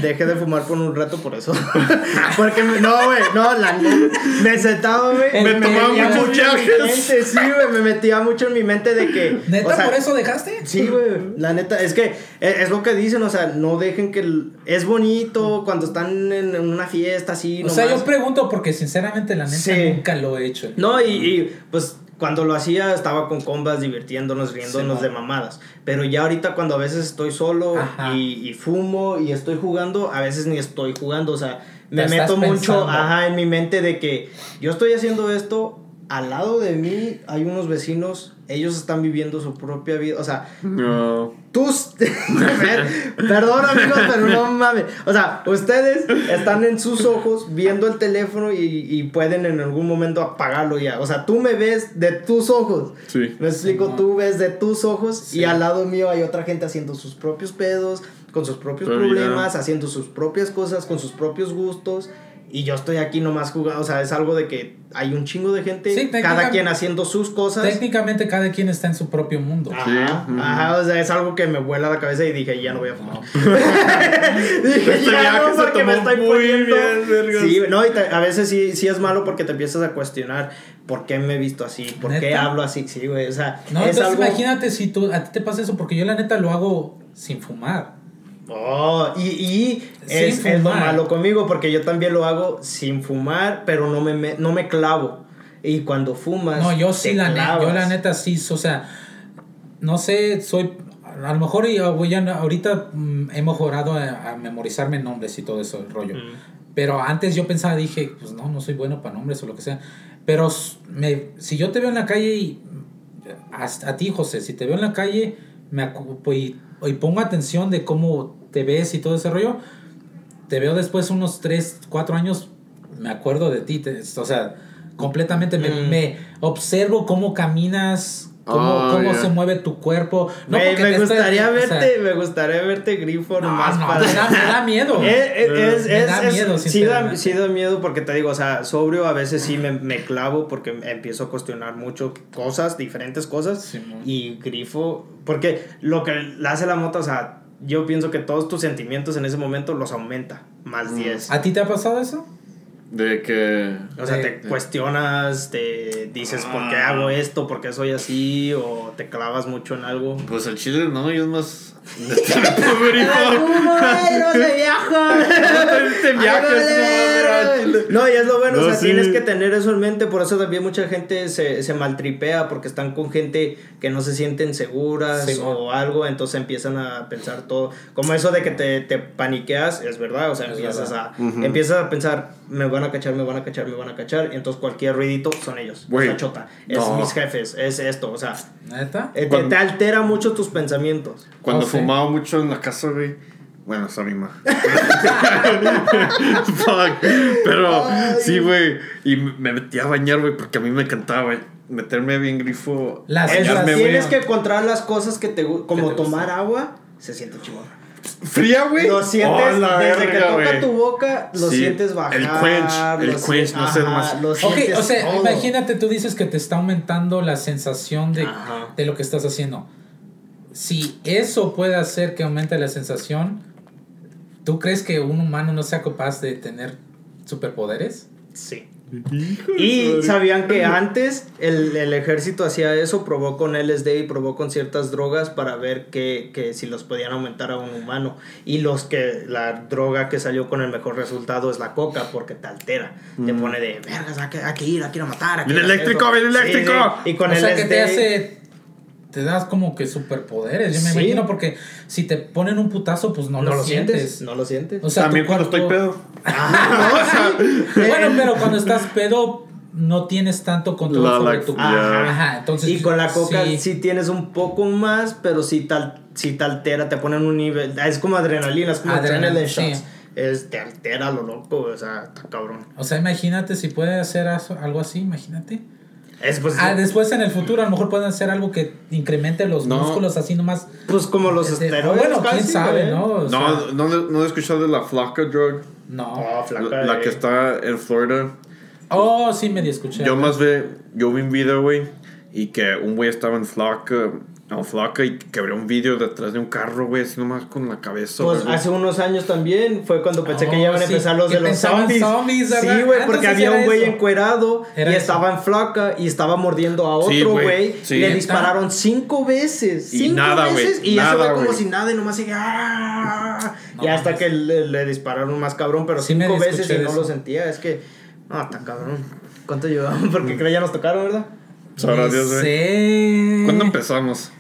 dejé de fumar por un rato por eso. Porque, me- no, güey, no, la neta, me sentaba, güey. Me tomaba mucho mente, sí, güey, me metía mucho en mi mente de que. ¿Neta o sea, por eso dejaste? Sí, güey, la neta, es que es, es lo que dicen, o sea, no dejen que. el- es bonito cuando están en, en una fiesta así, O sea, yo pregunto porque sinceramente la neta Sí. nunca lo he hecho. No, y, y, pues cuando lo hacía estaba con combas divirtiéndonos, riéndonos Sí, de mamadas. Pero ya ahorita cuando a veces estoy solo y, y fumo y estoy jugando, a veces ni estoy jugando. O sea, me meto mucho pensando. ajá, en mi mente de que yo estoy haciendo esto, al lado de mí hay unos vecinos, ellos están viviendo su propia vida. O sea, No. tus... Perdón amigos, pero no mames. O sea, ustedes están en sus ojos viendo el teléfono y, y pueden en algún momento apagarlo ya. O sea, tú me ves de tus ojos. Sí. Me explico, tú ves de tus ojos Sí. y al lado mío hay otra gente haciendo sus propios pedos, con sus propios Pero problemas, haciendo sus propias cosas, con sus propios gustos. Y yo estoy aquí nomás jugando, o sea, es algo de que hay un chingo de gente, Sí, cada quien haciendo sus cosas. Técnicamente cada quien está en su propio mundo. Ajá, Sí, ajá, o sea, es algo que me vuela la cabeza y dije, ya no voy a fumar. dije, Este ya no, se porque me estoy muy poniendo. bien, vergas. Sí, no, y te- a veces sí, sí es malo porque te empiezas a cuestionar por qué me he visto así, por qué hablo así, sí, güey, o sea, No, es entonces algo... imagínate si tú, a ti te pasa eso, porque yo la neta lo hago sin fumar. Oh, y, y es, es lo malo conmigo porque yo también lo hago sin fumar, pero no me, me- no me clavo. Y cuando fumas. No, yo sí, la neta, yo la neta sí, o sea, no sé, soy, a lo mejor voy a- ahorita mm, he mejorado a, a memorizarme nombres y todo eso, el rollo. Mm. Pero antes yo pensaba, dije, pues no, no soy bueno para nombres o lo que sea. Pero me, si yo te veo en la calle y, a, a ti, José, si te veo en la calle me y, y pongo atención de cómo te ves y todo ese rollo, te veo después unos 3, 4 años, me acuerdo de ti, te- o sea, completamente me, Mm. me observo cómo caminas, cómo, Ah, cómo se mueve tu cuerpo. No me, gustaría o sea, verte, me gustaría verte grifo no, más no, para- me da, me da miedo. Eh, eh, es, Me es- da miedo, sí, da, sí da miedo porque te digo, o sea, sobrio a veces sí me, me clavo porque empiezo a cuestionar mucho cosas, diferentes cosas. Y grifo, porque lo que le hace la moto, o sea, yo pienso que todos tus sentimientos en ese momento los aumenta, más 10. ¿A ti te ha pasado eso? De que. O sea, de- te cuestionas, te dices por qué Ah. hago esto, por qué soy así, o te clavas mucho en algo. Pues el chile no, yo es más. Este. Este No, y es lo bueno, o No, sea, sí. tienes que tener eso en mente, por eso también mucha gente se, se maltripea porque están con gente que no se sienten seguras Sí, o algo, entonces empiezan a pensar todo, como eso de que te, te paniqueas, es verdad, o sea, Es empiezas verdad. a empiezas a pensar, me van van a cachar, me van a cachar, me van a cachar. Y entonces cualquier ruidito son ellos. Güey, Es la chota. Es no. mis jefes. Es esto. O sea, ¿Neta? eh, te, Cuando- te altera mucho tus pensamientos. Cuando Oh, sí. fumaba mucho en la casa, güey. Bueno, sorry, ma. Fuck. Pero sí, güey. Y me metía a bañar, güey, porque a mí me encantaba güey, meterme bien grifo. La Es- bañarme, tienes que encontrar las cosas que te Como te tomar agua, se siente chingón. Fría, güey. Lo sientes Oh, la desde que verga, toca güey. tu boca, lo Sí, sientes bajar. el quench, el lo quench, sien- no sé ajá, más. Ok, sientes o sea, todo. imagínate, tú dices que te está aumentando la sensación de, Ajá. de lo que estás haciendo. Si eso puede hacer que aumente la sensación, ¿tú crees que un humano no sea capaz de tener superpoderes? Sí. Y sabían que antes el, el ejército hacía eso, probó con LSD y probó con ciertas drogas para ver que, que si los podían aumentar a un humano. Y los que la droga que salió con el mejor resultado es la coca porque te altera. Te pone de vergas, hay que, hay que ir, hay que ir a matar. hacer eléctrico, esto". viene Sí, eléctrico. sí. Y con o sea, LSD. que te hace... Te das como que superpoderes. Yo me Sí. imagino porque si te ponen un putazo, pues no, no, lo, sientes. No lo sientes. O sea, También cuando estoy pedo. Bueno, pero cuando estás pedo, no tienes tanto control La- sobre la- tu ya. Ajá, entonces. y con la coca sí. sí. tienes un poco más, pero sí tal sí te altera, te ponen un nivel. Es como adrenalina, es como Adrenalina, shots. Es, te altera lo loco, o sea, está cabrón. O sea, imagínate si puede hacer algo así, imagínate. Es pues, Ah, después en el futuro a lo mejor pueden hacer algo que incremente los No. músculos así nomás. pues como los Este, esteroides. bueno, quién sabe, güey. ¿no? O sea, No, no, no he escuchado de la flaca drug. no. Flaca. La, la eh. que está en Florida. Oh, sí, medio escuché. Yo más ve, yo vi un video, güey, y que un güey estaba en flaca, en flaca y quebré un video detrás de un carro, güey, así nomás con la cabeza. Pues güey. hace unos años también fue cuando pensé que ya iban a sí, empezar los de los zombies. zombies, sí, güey, porque había un güey eso. encuerado Era y eso. estaba en flaca y estaba mordiendo a otro güey, güey. sí. y le dispararon cinco veces. Y cinco nada, güey, veces. Y ese nada, güey como güey. si nada y nomás sigue. ¡ah! No y hasta que le, le dispararon más cabrón, pero Sí, cinco veces y no eso. lo sentía. Es que. No, está cabrón. ¿Cuánto llevamos? Porque creo que ya nos tocaron, ¿verdad? Sabrá Ni Dios, güey. ¿Cuándo empezamos?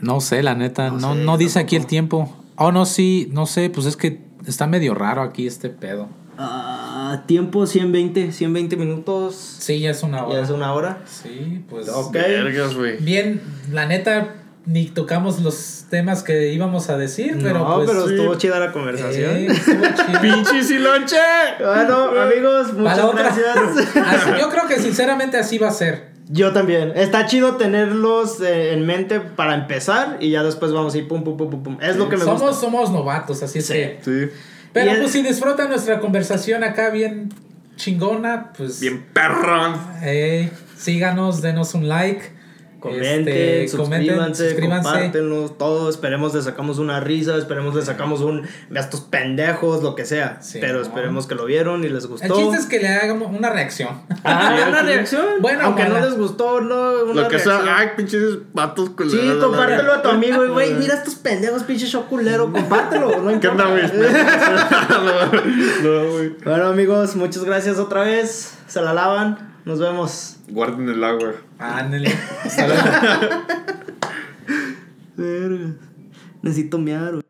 No sé, la neta. No No, sé, no dice aquí el tiempo. Oh, no, sí, no sé, pues es que está medio raro aquí este pedo. Ah, tiempo 120, 120 minutos. Sí, ya es una hora. Ya es una hora. Sí, pues. Ok. Vergas, güey. Bien, la neta, ni tocamos los temas que íbamos a decir, pero no, pues. pero sí. estuvo chida la conversación. eh. ¡Pinche silonche! Bueno, amigos, Para muchas gracias. Así- yo creo que sinceramente así va a ser. Yo también. Está chido tenerlos eh, en mente para empezar y ya después vamos a ir pum, pum, pum, pum, pum. Es lo que me somos, gusta. somos novatos, así es Sí. que. Sí. Pero Y pues si disfrutan nuestra conversación acá bien chingona, pues. Bien perrón. eh, síganos, denos un like. Comenten, este, suscríbanse, suscríbanse. compártenos, todo. Esperemos le sacamos una risa, esperemos le sacamos un. A estos pendejos, lo que sea. Sí, Pero ¿no? esperemos que lo vieron y les gustó. El chiste es que le hagamos una reacción. Ah, una reacción. Bueno, aunque no les gustó, no. Una Lo que reacción. sea, ay, pinches vatos culeros. Sí, compártelo a tu amigo y güey, mira estos pendejos, pinche show culero, compártelo, no ¿Qué onda, importa. güey? No, güey. Bueno, amigos, muchas gracias otra vez. Se la lavan. Nos vemos. Guarden el agua. Ándale. Verga. Necesito mear, güey.